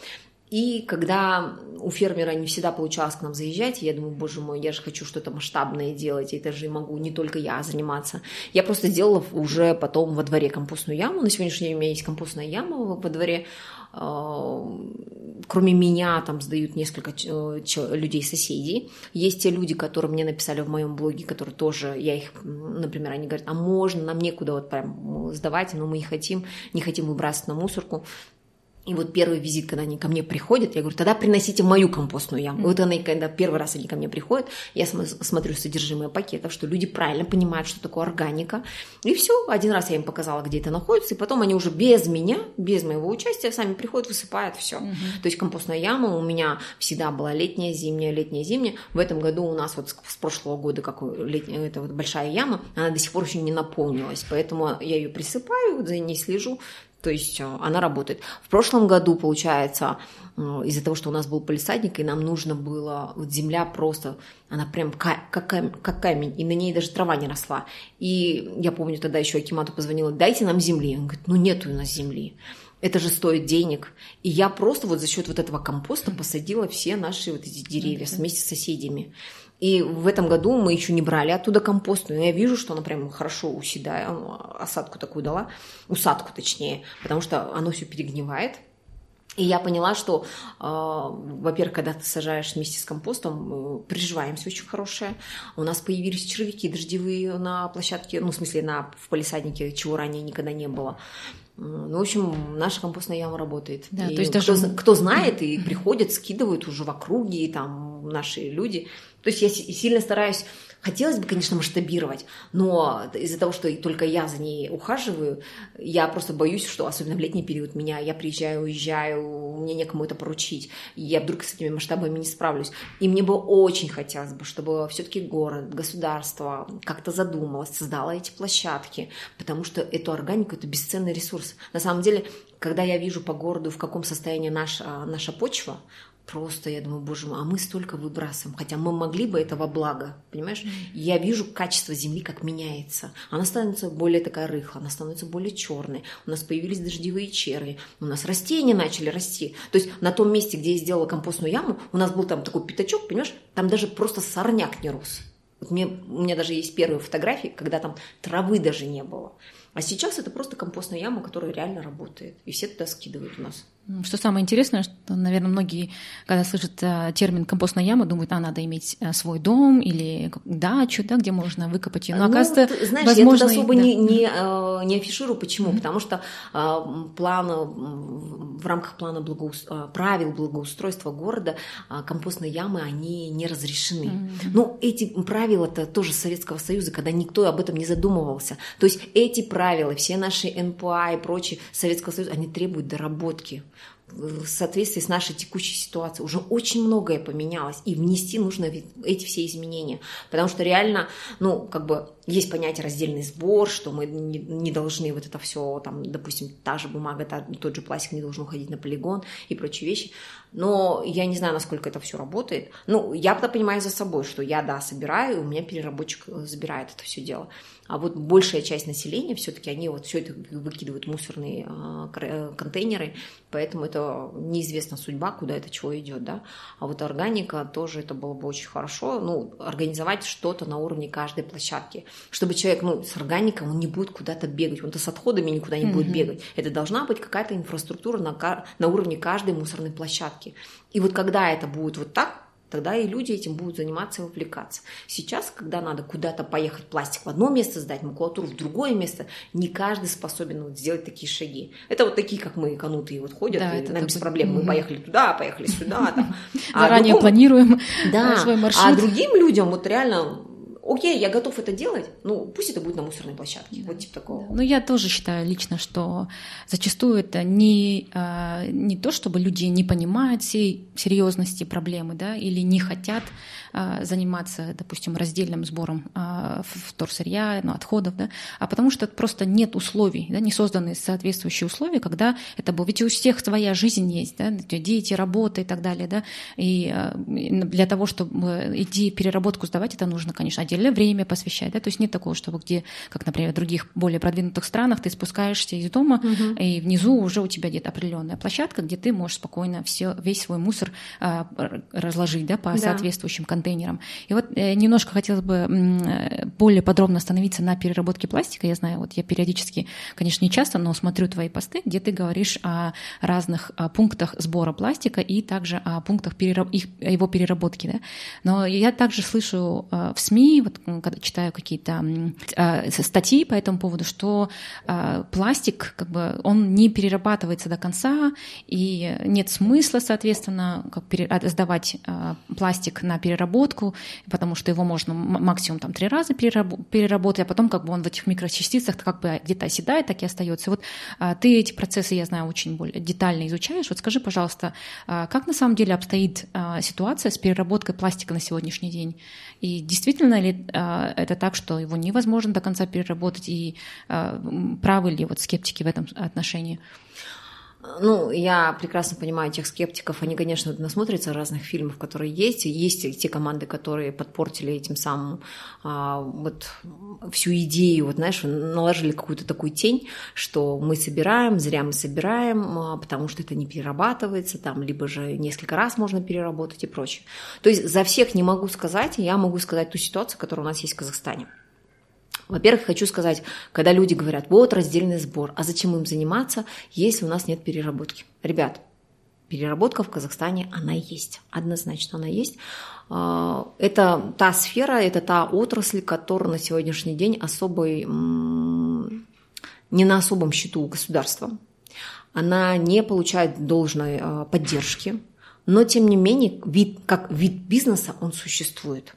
И когда у фермера не всегда получалось к нам заезжать, я думаю, боже мой, я же хочу что-то масштабное делать, это же могу не только я заниматься. Я просто делала уже потом во дворе компостную яму. На сегодняшний день у меня есть компостная яма во дворе. А, кроме меня там сдают несколько людей соседей. Есть те люди, которые мне написали в моем блоге, которые тоже, я их, например, они говорят, а можно, нам некуда вот прям сдавать, но мы не хотим, не хотим выбрасывать на мусорку. И вот первый визит, когда они ко мне приходят, я говорю, тогда приносите мою компостную яму. Mm-hmm. Вот они, когда первый раз они ко мне приходят, я смотрю содержимое пакетов, что люди правильно понимают, что такое органика. И все, один раз я им показала, где это находится, и потом они уже без меня, без моего участия, сами приходят, высыпают все. Mm-hmm. То есть компостная яма у меня всегда была летняя, зимняя, летняя, зимняя. В этом году у нас вот с прошлого года, как летняя, это вот большая яма, она до сих пор еще не наполнилась, поэтому я ее присыпаю, за ней слежу, то есть э, она работает. В прошлом году, получается, э, из-за того, что у нас был полисадник, и нам нужно было, вот земля просто, она прям как, как камень, и на ней даже трава не росла. И я помню, тогда еще Акимату позвонила, дайте нам земли. Он говорит, ну нету у нас земли. Это же стоит денег. И я просто вот за счет вот этого компоста посадила все наши вот эти деревья вместе с соседями. И в этом году мы еще не брали оттуда компостную. Но я вижу, что она прям хорошо уседает, осадку такую дала, усадку точнее, потому что оно все перегнивает. И я поняла, что, э, во-первых, когда ты сажаешь вместе с компостом, э, приживаемость очень хорошая. У нас появились червяки дождевые на площадке, ну, в смысле, на, в полисаднике, чего ранее никогда не было. Ну, в общем, наша компостная яма работает. Да, и то есть кто, даже... кто знает и приходят, скидывают уже в округе, и там наши люди. То есть я сильно стараюсь Хотелось бы, конечно, масштабировать, но из-за того, что только я за ней ухаживаю, я просто боюсь, что особенно в летний период меня, я приезжаю, уезжаю, мне некому это поручить, и я вдруг с этими масштабами не справлюсь. И мне бы очень хотелось бы, чтобы все-таки город, государство как-то задумалось, создало эти площадки, потому что эту органику – это бесценный ресурс. На самом деле, когда я вижу по городу, в каком состоянии наша, наша почва, просто я думаю, боже мой, а мы столько выбрасываем, хотя мы могли бы этого благо, понимаешь? Я вижу качество земли, как меняется. Она становится более такая рыхлая, она становится более черной. У нас появились дождевые черви, у нас растения начали расти. То есть на том месте, где я сделала компостную яму, у нас был там такой пятачок, понимаешь, там даже просто сорняк не рос. Вот мне, у меня даже есть первые фотографии, когда там травы даже не было. А сейчас это просто компостная яма, которая реально работает. И все туда скидывают у нас. Что самое интересное, что, наверное, многие, когда слышат э, термин компостная яма, думают, а надо иметь э, свой дом или дачу, да, где можно выкопать ее. Но, ну, оказывается, ты, знаешь, возможно, я тут особо да. не, не, э, не афиширую. Почему? Mm-hmm. Потому что плана, в рамках плана благоус... правил благоустройства города компостные ямы, они не разрешены. Mm-hmm. Ну, эти правила-то тоже Советского Союза, когда никто об этом не задумывался. То есть эти правила, все наши НПА и прочие Советского Союза, они требуют доработки в соответствии с нашей текущей ситуацией. Уже очень многое поменялось, и внести нужно эти все изменения. Потому что реально, ну, как бы есть понятие раздельный сбор, что мы не, должны вот это все, там, допустим, та же бумага, тот же пластик не должен уходить на полигон и прочие вещи. Но я не знаю, насколько это все работает. Ну, я-то понимаю за собой, что я, да, собираю, у меня переработчик забирает это все дело. А вот большая часть населения все-таки они вот все это выкидывают в мусорные э, контейнеры, поэтому это неизвестна судьба, куда это чего идет, да. А вот органика тоже это было бы очень хорошо, ну, организовать что-то на уровне каждой площадки, чтобы человек, ну, с органиком он не будет куда-то бегать, он-то с отходами никуда не mm-hmm. будет бегать. Это должна быть какая-то инфраструктура на, на уровне каждой мусорной площадки. И вот когда это будет вот так, тогда и люди этим будут заниматься и увлекаться. Сейчас, когда надо куда-то поехать пластик в одно место сдать, макулатуру в другое место, не каждый способен вот сделать такие шаги. Это вот такие, как мы, канутые, вот ходят, да, и это нам без проблем. Мы поехали туда, поехали сюда. Там. А Заранее другому... планируем да, свой маршрут. А другим людям вот реально окей, я готов это делать, ну пусть это будет на мусорной площадке, вот типа такого. Ну я тоже считаю лично, что зачастую это не, а, не то, чтобы люди не понимают всей серьезности проблемы, да, или не хотят заниматься, допустим, раздельным сбором а, вторсырья, ну, отходов, да, а потому что просто нет условий, да, не созданы соответствующие условия, когда это было. Ведь у всех своя жизнь есть, да, дети, работа и так далее, да, и для того, чтобы идти переработку сдавать, это нужно, конечно, отдельно отдельное время посвящать, да, то есть нет такого, чтобы где, как, например, в других более продвинутых странах, ты спускаешься из дома, угу. и внизу уже у тебя где-то определенная площадка, где ты можешь спокойно все, весь свой мусор а, разложить, да, по да. соответствующим контейнерам. И вот э, немножко хотелось бы э, более подробно остановиться на переработке пластика. Я знаю, вот я периодически, конечно, не часто, но смотрю твои посты, где ты говоришь о разных пунктах сбора пластика и также о пунктах перераб... его переработки, да. Но я также слышу э, в СМИ, вот когда читаю какие-то статьи по этому поводу, что пластик, как бы, он не перерабатывается до конца, и нет смысла, соответственно, как пере, сдавать э, пластик на переработку, потому что его можно максимум там три раза переработать, а потом как бы он в этих микрочастицах как бы где-то оседает, так и остается. Вот э, ты эти процессы, я знаю, очень более детально изучаешь. Вот скажи, пожалуйста, э, как на самом деле обстоит э, ситуация с переработкой пластика на сегодняшний день? И действительно ли а, это так, что его невозможно до конца переработать, и а, правы ли вот скептики в этом отношении? Ну, я прекрасно понимаю тех скептиков. Они, конечно, насмотрятся разных фильмов, которые есть. Есть те команды, которые подпортили этим самым а, вот всю идею, вот знаешь, наложили какую-то такую тень, что мы собираем, зря мы собираем, а, потому что это не перерабатывается, там, либо же несколько раз можно переработать и прочее. То есть за всех не могу сказать, я могу сказать ту ситуацию, которая у нас есть в Казахстане. Во-первых, хочу сказать, когда люди говорят, вот раздельный сбор, а зачем им заниматься, если у нас нет переработки? Ребят, переработка в Казахстане, она есть, однозначно она есть. А, это та сфера, это та отрасль, которая на сегодняшний день особой, не на особом счету у государства. Она не получает должной а, поддержки, но тем не менее, вид, как вид бизнеса он существует.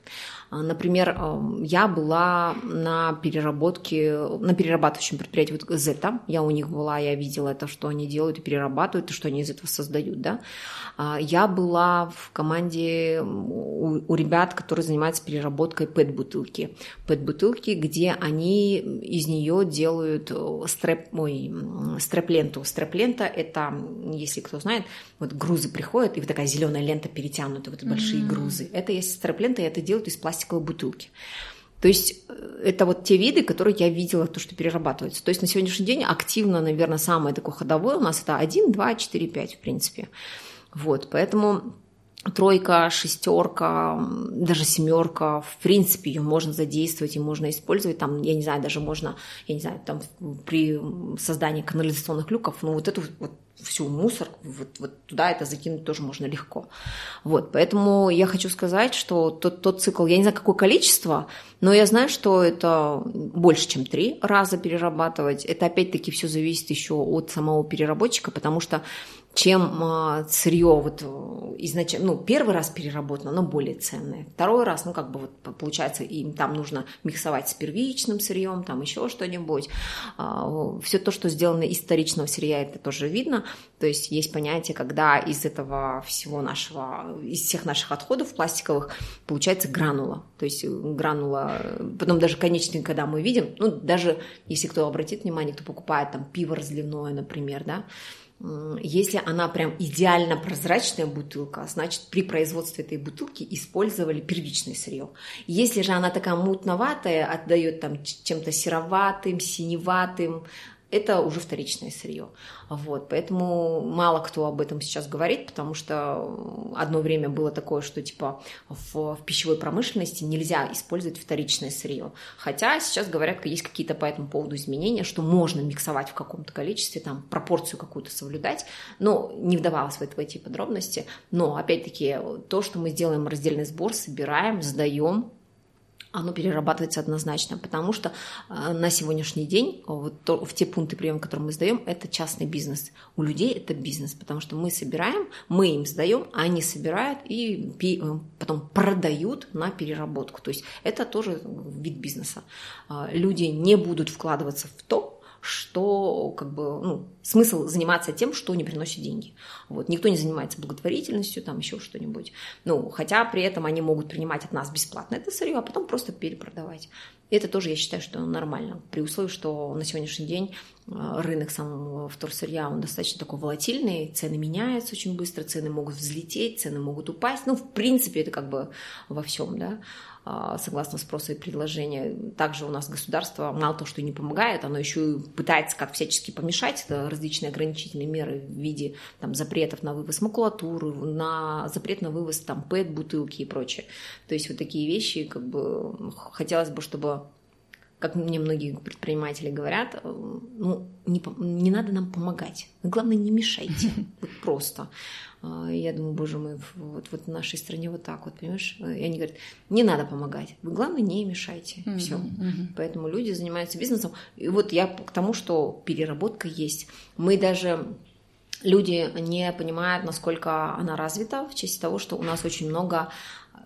А, например, я была на переработке, на перерабатывающем предприятии вот Зета. Я у них была, я видела это, что они делают и перерабатывают, и что они из этого создают. Да? А, я была в команде у, у ребят, которые занимаются переработкой пэт-бутылки. Пэт-бутылки, где они из нее делают э, стрэп, ой, стрэп-ленту. Стрэп-лента – это, если кто знает, вот грузы приходят, и вот такая зеленая лента перетянута, вот большие mm-hmm. грузы. Это есть стрэп-лента, и это делают из пластика пластиковой бутылки. То есть э, это вот те виды, которые я видела, то, что перерабатывается. То есть на сегодняшний день активно, наверное, самое такое ходовое у нас это 1, 2, 4, 5, в принципе. Вот, поэтому тройка, шестерка, даже семерка, в принципе, ее можно задействовать и можно использовать. Там, я не знаю, даже можно, я не знаю, там при создании канализационных люков, ну вот эту вот всю мусор, вот, вот туда это закинуть тоже можно легко. Вот, поэтому я хочу сказать, что тот, тот цикл, я не знаю, какое количество, но я знаю, что это больше, чем три раза перерабатывать. Это опять-таки все зависит еще от самого переработчика, потому что чем а, сырье вот э, изначально, ну, первый раз переработано, оно более ценное. Второй раз, ну, как бы вот получается, им там нужно миксовать с первичным сырьем, там еще что-нибудь. А, Все то, что сделано из вторичного сырья, это тоже видно. То есть есть понятие, когда из этого всего нашего, из всех наших отходов пластиковых получается гранула. То есть гранула, потом даже конечный, когда мы видим, ну, даже если кто обратит внимание, кто покупает там пиво разливное, например, да, если она прям идеально прозрачная бутылка, значит при производстве этой бутылки использовали первичное сырье. Если же она такая мутноватая, отдает там чем-то сероватым, синеватым, это уже вторичное сырье. Вот, поэтому мало кто об этом сейчас говорит, потому что одно время было такое, что типа в, в пищевой промышленности нельзя использовать вторичное сырье. Хотя сейчас говорят, есть какие-то по этому поводу изменения, что можно миксовать в каком-то количестве, там пропорцию какую-то соблюдать, но не вдавалась в, это, в эти подробности. Но опять-таки то, что мы сделаем раздельный сбор, собираем, сдаем, оно перерабатывается однозначно, потому что э, на сегодняшний день вот то, в те пункты приема, которые мы сдаем, это частный бизнес. У людей это бизнес, потому что мы собираем, мы им сдаем, а они собирают и э, потом продают на переработку. То есть это тоже вид бизнеса. Э, люди не будут вкладываться в то, что как бы, ну, смысл заниматься тем, что не приносит деньги. Вот. Никто не занимается благотворительностью, там еще что-нибудь. Ну, хотя при этом они могут принимать от нас бесплатно это сырье, а потом просто перепродавать. Это тоже, я считаю, что нормально, при условии, что на сегодняшний день э, рынок самого вторсырья, он достаточно такой волатильный, цены меняются очень быстро, цены могут взлететь, цены могут упасть. Ну, в принципе, это как бы во всем, да. А, согласно спроса и предложения. Также у нас государство мало того, что не помогает, оно еще и пытается как всячески помешать это различные ограничительные меры в виде там, запретов на вывоз макулатуры, на запрет на вывоз там, ПЭТ-бутылки и прочее. То есть вот такие вещи, как бы хотелось бы, чтобы как мне многие предприниматели говорят, ну, не, не надо нам помогать. Главное, не мешайте. Вот просто. А, я думаю, боже мой, вот, вот в нашей стране вот так вот, понимаешь? И они говорят, не надо помогать, вы, главное, не мешайте, mm-hmm. все. Mm-hmm. Поэтому люди занимаются бизнесом. И вот я к тому, что переработка есть. Мы даже люди не понимают, насколько она развита в честь того, что у нас очень много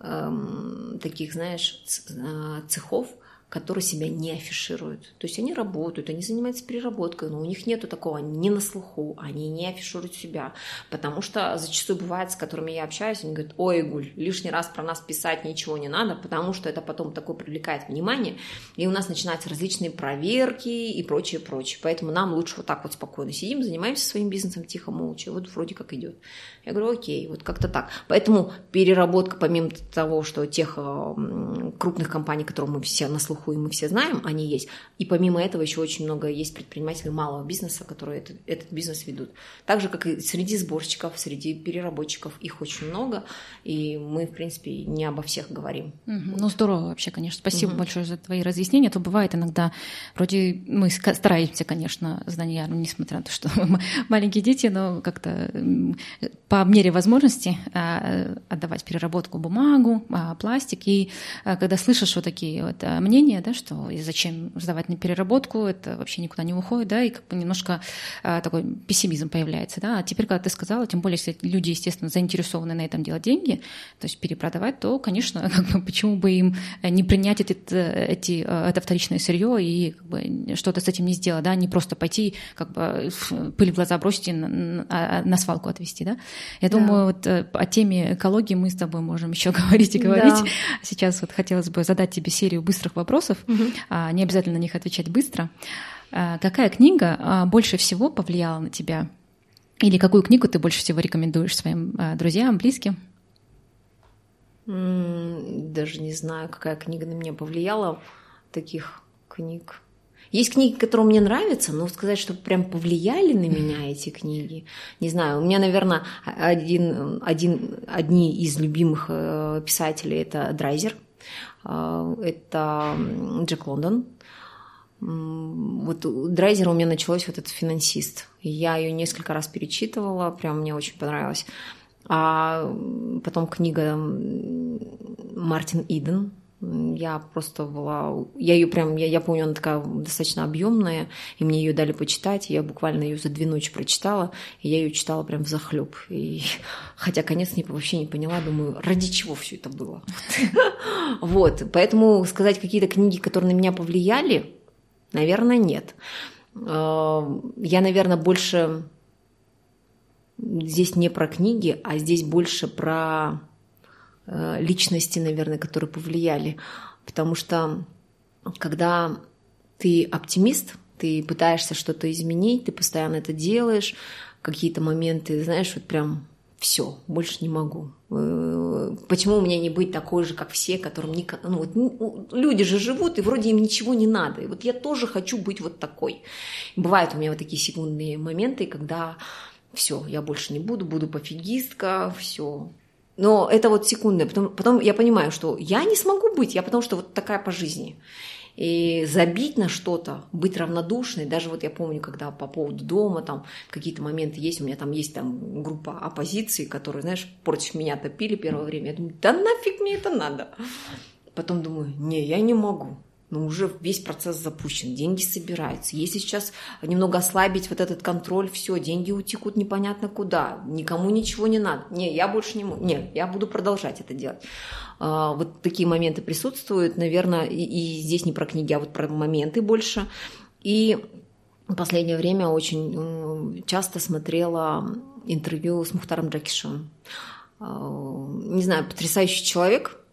эм, таких, знаешь, э, цехов, которые себя не афишируют. То есть они работают, они занимаются переработкой, но у них нету такого не на слуху, они не афишируют себя. Потому что зачастую бывает, с которыми я общаюсь, они говорят, ой, Гуль, лишний раз про нас писать ничего не надо, потому что это потом такое привлекает внимание, и у нас начинаются различные проверки и прочее, прочее. Поэтому нам лучше вот так вот спокойно сидим, занимаемся своим бизнесом тихо, молча, вот вроде как идет. Я говорю, окей, вот как-то так. Поэтому переработка, помимо того, что тех крупных компаний, которые мы все на слуху и мы все знаем, они есть. И помимо этого еще очень много есть предпринимателей малого бизнеса, которые этот, этот бизнес ведут. Так же, как и среди сборщиков, среди переработчиков, их очень много, и мы, в принципе, не обо всех говорим. Угу. Вот. Ну, здорово вообще, конечно. Спасибо угу. большое за твои разъяснения. То бывает иногда, вроде мы стараемся, конечно, знания, несмотря на то, что мы маленькие дети, но как-то по мере возможности а, отдавать переработку бумагу, а, пластик. И а, когда слышишь вот такие вот мнения, да, что и зачем сдавать на переработку, это вообще никуда не уходит, да, и как бы немножко такой пессимизм появляется. Да. А теперь, когда ты сказала, тем более, если люди, естественно, заинтересованы на этом делать деньги, то есть перепродавать, то, конечно, как бы, почему бы им не принять эти, эти, это вторичное сырье и как бы, что-то с этим не сделать, да, не просто пойти, как бы пыль в глаза бросить и на, на, на свалку отвезти, да. Я да. думаю, вот э, о теме экологии мы с тобой можем еще говорить и говорить. Да. Сейчас вот хотелось бы задать тебе серию быстрых вопросов. Угу. Не обязательно на них отвечать быстро. А, какая книга а, больше всего повлияла на тебя? Или какую книгу ты больше всего рекомендуешь своим а, друзьям, близким? Даже не знаю, какая книга на меня повлияла. Таких книг есть книги, которые мне нравятся, но сказать, что прям повлияли на меня эти книги, не знаю. У меня, наверное, один, один, одни из любимых э, писателей – это Драйзер, это Джек Лондон. Вот Драйзера у меня началось вот этот финансист. Я ее несколько раз перечитывала, прям мне очень понравилось. А потом книга Мартин Иден. Я просто была... Я ее прям... Я, я помню, она такая достаточно объемная, и мне ее дали почитать. Я буквально ее за две ночи прочитала, и я ее читала прям в захлеб. И, хотя конец не, вообще не поняла, думаю, ради чего все это было. Вот. Поэтому сказать какие-то книги, которые на меня повлияли, наверное, нет. Э, я, наверное, больше здесь не про книги, а здесь больше про личности, наверное, которые повлияли. Потому что когда ты оптимист, ты пытаешься что-то изменить, ты постоянно это делаешь, какие-то моменты, знаешь, вот прям все, больше не могу. Э, почему у меня не быть такой же, как все, которым не... Ну, вот, люди же живут, и вроде им ничего не надо. И вот я тоже хочу быть вот такой. Бывают у меня вот такие секундные моменты, когда все, я больше не буду, буду пофигистка, все. Но это вот секунды. Потом, потом я понимаю, что я не смогу быть, я потому что вот такая по жизни. И забить на что-то, быть равнодушной, даже вот я помню, когда по поводу дома, там какие-то моменты есть, у меня там есть там группа оппозиции, которые, знаешь, против меня топили первое время, я думаю, да нафиг мне это надо. Потом думаю, не, я не могу но уже весь процесс запущен, деньги собираются. Если сейчас немного ослабить вот этот контроль, все, деньги утекут непонятно куда, никому ничего не надо. Не, я больше не могу, не, я буду продолжать это делать. А, вот такие моменты присутствуют, наверное, и, и здесь не про книги, а вот про моменты больше. И в последнее время очень часто смотрела интервью с Мухтаром Джакишевым. А, не знаю, потрясающий человек –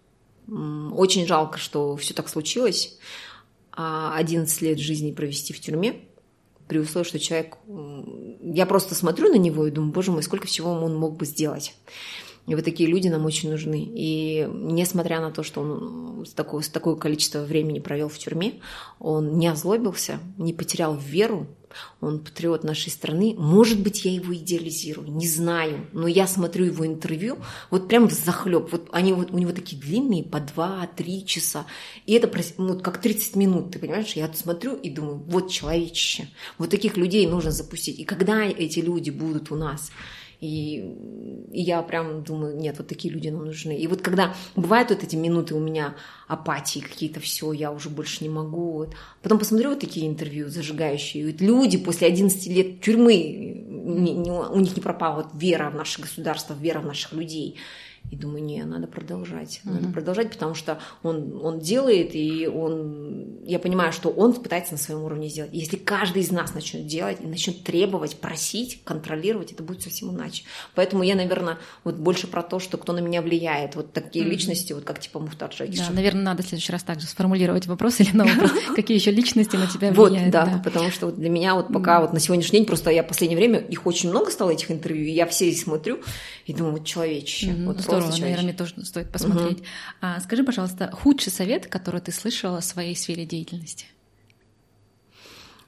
очень жалко, что все так случилось. 11 а лет жизни провести в тюрьме, при условии, что человек... Я просто смотрю на него и думаю, боже мой, сколько всего он мог бы сделать. И вот такие люди нам очень нужны. И несмотря на то, что он такое, такое количество времени провел в тюрьме, он не озлобился, не потерял веру, он патриот нашей страны. Может быть, я его идеализирую, не знаю. Но я смотрю его интервью, вот прям в захлеб. Вот они вот, у него такие длинные, по 2-3 часа. И это ну, как 30 минут, ты понимаешь? Я смотрю и думаю, вот человечище. Вот таких людей нужно запустить. И когда эти люди будут у нас? И, и я прям думаю, нет, вот такие люди нам нужны. И вот когда бывают вот эти минуты у меня апатии какие-то, все, я уже больше не могу. Вот. Потом посмотрю вот такие интервью зажигающие. Вот люди после 11 лет тюрьмы, не, не, у них не пропала вот вера в наше государство, вера в наших людей. И думаю, не, надо продолжать. Надо mm-hmm. продолжать, потому что он, он делает, и он, я понимаю, что он пытается на своем уровне сделать. И если каждый из нас начнет делать и начнет требовать, просить, контролировать, это будет совсем иначе. Поэтому я, наверное, вот больше про то, что кто на меня влияет. Вот такие mm-hmm. личности, вот как типа Мухтар Джагишев. Да, наверное, надо в следующий раз также сформулировать вопрос или на вопрос, какие еще личности на тебя влияют. Вот, да, потому что для меня вот пока вот на сегодняшний день просто я в последнее время, их очень много стало, этих интервью, я все смотрю и думаю, вот человечище. Вот здорово, наверное, мне тоже стоит посмотреть. Угу. А, скажи, пожалуйста, худший совет, который ты слышала в своей сфере деятельности?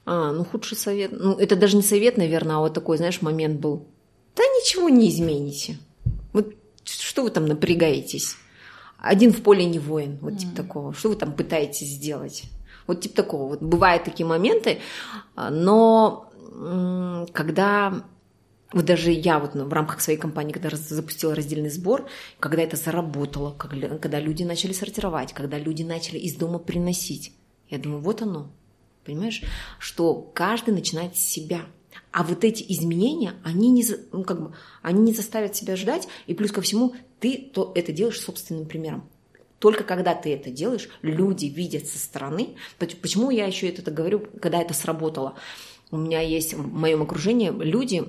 А, ну худший совет, ну это даже не совет, наверное, а вот такой, знаешь, момент был. Да ничего не измените. Вот что вы там напрягаетесь? Один в поле не воин, вот mm. типа такого. Что вы там пытаетесь сделать? Вот типа такого. Вот бывают такие моменты, а, но когда вот даже я вот ну, в рамках своей компании, когда запустила раздельный сбор, когда это заработало, когда люди начали сортировать, когда люди начали из дома приносить, я думаю, вот оно, понимаешь, что каждый начинает с себя. А вот эти изменения, они не, ну, как бы, они не заставят себя ждать, и плюс ко всему ты то это делаешь собственным примером. Только когда ты это делаешь, люди видят со стороны. Почему я еще это говорю, когда это сработало? У меня есть в моем окружении люди,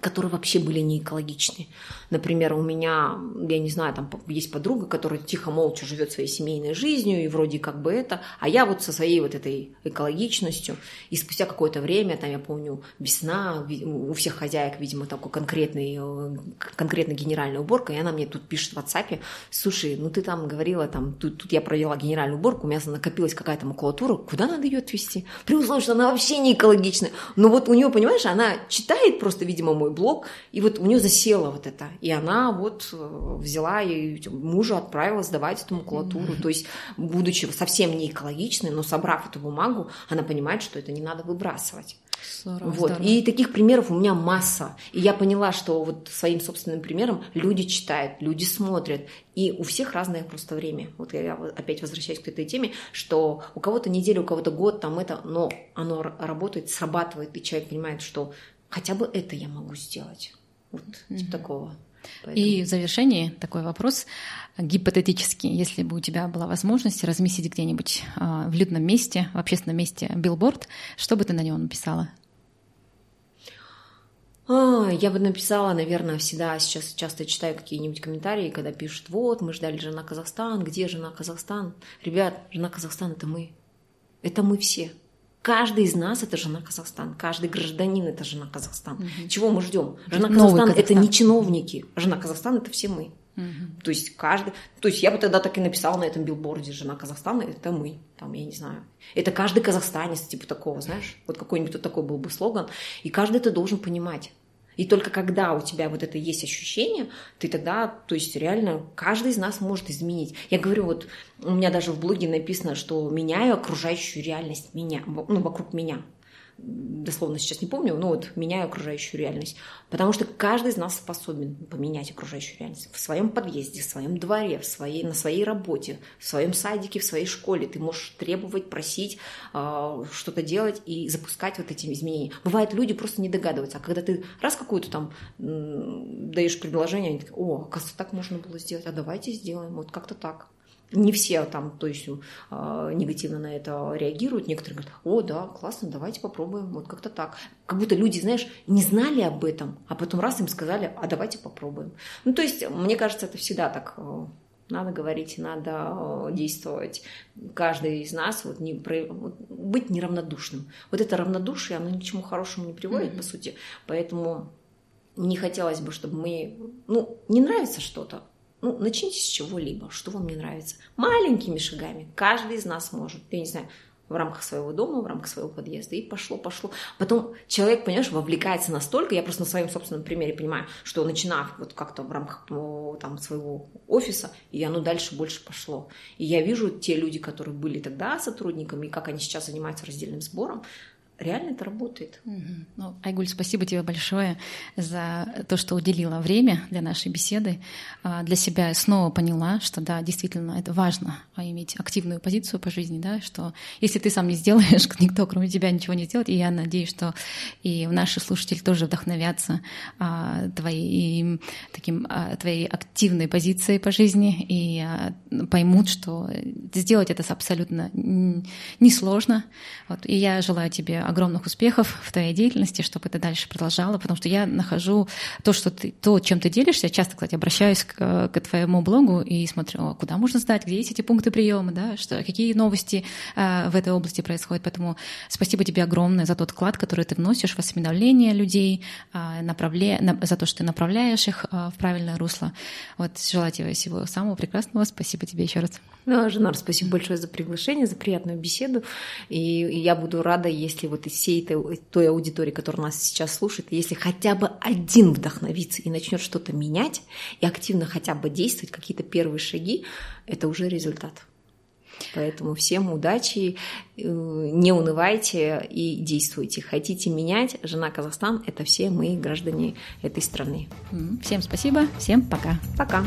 которые вообще были не экологичны. Например, у меня, я не знаю, там есть подруга, которая тихо, молча живет своей семейной жизнью, и вроде как бы это, а я вот со своей вот этой экологичностью, и спустя какое-то время, там, я помню, весна, у всех хозяек, видимо, такой конкретный, э, конкретно генеральная уборка, и она мне тут пишет в WhatsApp, слушай, ну ты там говорила, там, тут, тут я провела генеральную уборку, у меня накопилась какая-то макулатура, куда надо ее отвезти? При условии, что она вообще не экологичная. Но вот у нее, понимаешь, она читает просто, видимо, мой блог, и вот у нее засело вот это. И она вот э, взяла и мужа отправила сдавать эту макулатуру. Mm-hmm. То есть, будучи совсем не экологичной, но собрав эту бумагу, она понимает, что это не надо выбрасывать. Здорово, вот. Здорово. И таких примеров у меня масса. И я поняла, что вот своим собственным примером люди читают, люди смотрят. И у всех разное просто время. Вот я опять возвращаюсь к этой теме, что у кого-то неделя, у кого-то год, там это, но оно работает, срабатывает, и человек понимает, что хотя бы это я могу сделать. Вот mm-hmm. типа такого. Поэтому... И в завершении такой вопрос гипотетический. Если бы у тебя была возможность разместить где-нибудь а, в людном месте, в общественном месте билборд, что бы ты на нем написала? А, я бы написала, наверное, всегда сейчас часто читаю какие-нибудь комментарии, когда пишут, вот, мы ждали жена Казахстан, где жена Казахстан? Ребят, жена Казахстан – это мы. Это мы все. Каждый из нас это жена Казахстан, каждый гражданин это жена Казахстан. Угу. Чего мы ждем? Жена Казахстан это не чиновники, жена Казахстан это все мы. Угу. То есть каждый, то есть я бы тогда так и написала на этом билборде «Жена Казахстана» — это мы, там, я не знаю. Это каждый казахстанец, типа такого, знаешь, вот какой-нибудь вот такой был бы слоган. И каждый это должен понимать. И только когда у тебя вот это есть ощущение, ты тогда, то есть реально каждый из нас может изменить. Я говорю, вот у меня даже в блоге написано, что меняю окружающую реальность меня, ну, вокруг меня дословно сейчас не помню, но вот меняю окружающую реальность. Потому что каждый из нас способен поменять окружающую реальность. В своем подъезде, в своем дворе, в своей, на своей работе, в своем садике, в своей школе. Ты можешь требовать, просить, э, что-то делать и запускать вот эти изменения. Бывает, люди просто не догадываются. А когда ты раз какую-то там даешь предложение, они такие, о, оказывается, так можно было сделать, а давайте сделаем, вот как-то так. Не все там, то есть, э, негативно на это реагируют. Некоторые говорят, о, да, классно, давайте попробуем. Вот как-то так. Как будто люди, знаешь, не знали об этом, а потом раз им сказали, а давайте попробуем. Ну, то есть, мне кажется, это всегда так э, надо говорить, надо э, действовать. Каждый из нас вот не, быть неравнодушным. Вот это равнодушие, оно ни к чему хорошему не приводит, mm-hmm. по сути. Поэтому не хотелось бы, чтобы мы... Ну, не нравится что-то, ну, начните с чего-либо, что вам не нравится. Маленькими шагами. Каждый из нас может. Я не знаю, в рамках своего дома, в рамках своего подъезда, и пошло, пошло. Потом человек, понимаешь, вовлекается настолько, я просто на своем собственном примере понимаю, что начинав вот как-то в рамках там, своего офиса, и оно дальше больше пошло. И я вижу те люди, которые были тогда сотрудниками, и как они сейчас занимаются раздельным сбором, реально это работает. Ну, Айгуль, спасибо тебе большое за то, что уделила время для нашей беседы. А, для себя снова поняла, что да, действительно, это важно а, иметь активную позицию по жизни, да, что если ты сам не сделаешь, никто кроме тебя ничего не сделает. И я надеюсь, что и наши слушатели тоже вдохновятся а, твоей, таким, твоей активной позицией по жизни и поймут, что сделать это абсолютно несложно. Вот. И я желаю тебе огромных успехов в твоей деятельности, чтобы ты дальше продолжала, потому что я нахожу то, что ты, то, чем ты делишься. Часто, кстати, обращаюсь к, к твоему блогу и смотрю, куда можно сдать, где есть эти пункты приема, да, что, какие новости э, в этой области происходят. Поэтому спасибо тебе огромное за тот вклад, который ты вносишь в осведомление людей, э, направля... на... за то, что ты направляешь их э, в правильное русло. Вот желаю тебе всего самого прекрасного. Спасибо тебе еще раз. Да, Женар, спасибо большое за приглашение, за приятную беседу. И я буду рада, если вот из всей этой, той аудитории, которая нас сейчас слушает, если хотя бы один вдохновится и начнет что-то менять, и активно хотя бы действовать, какие-то первые шаги, это уже результат. Поэтому всем удачи, э, не унывайте и действуйте. Хотите менять, жена Казахстан – это все мы, граждане этой страны. Всем спасибо, всем пока. Пока.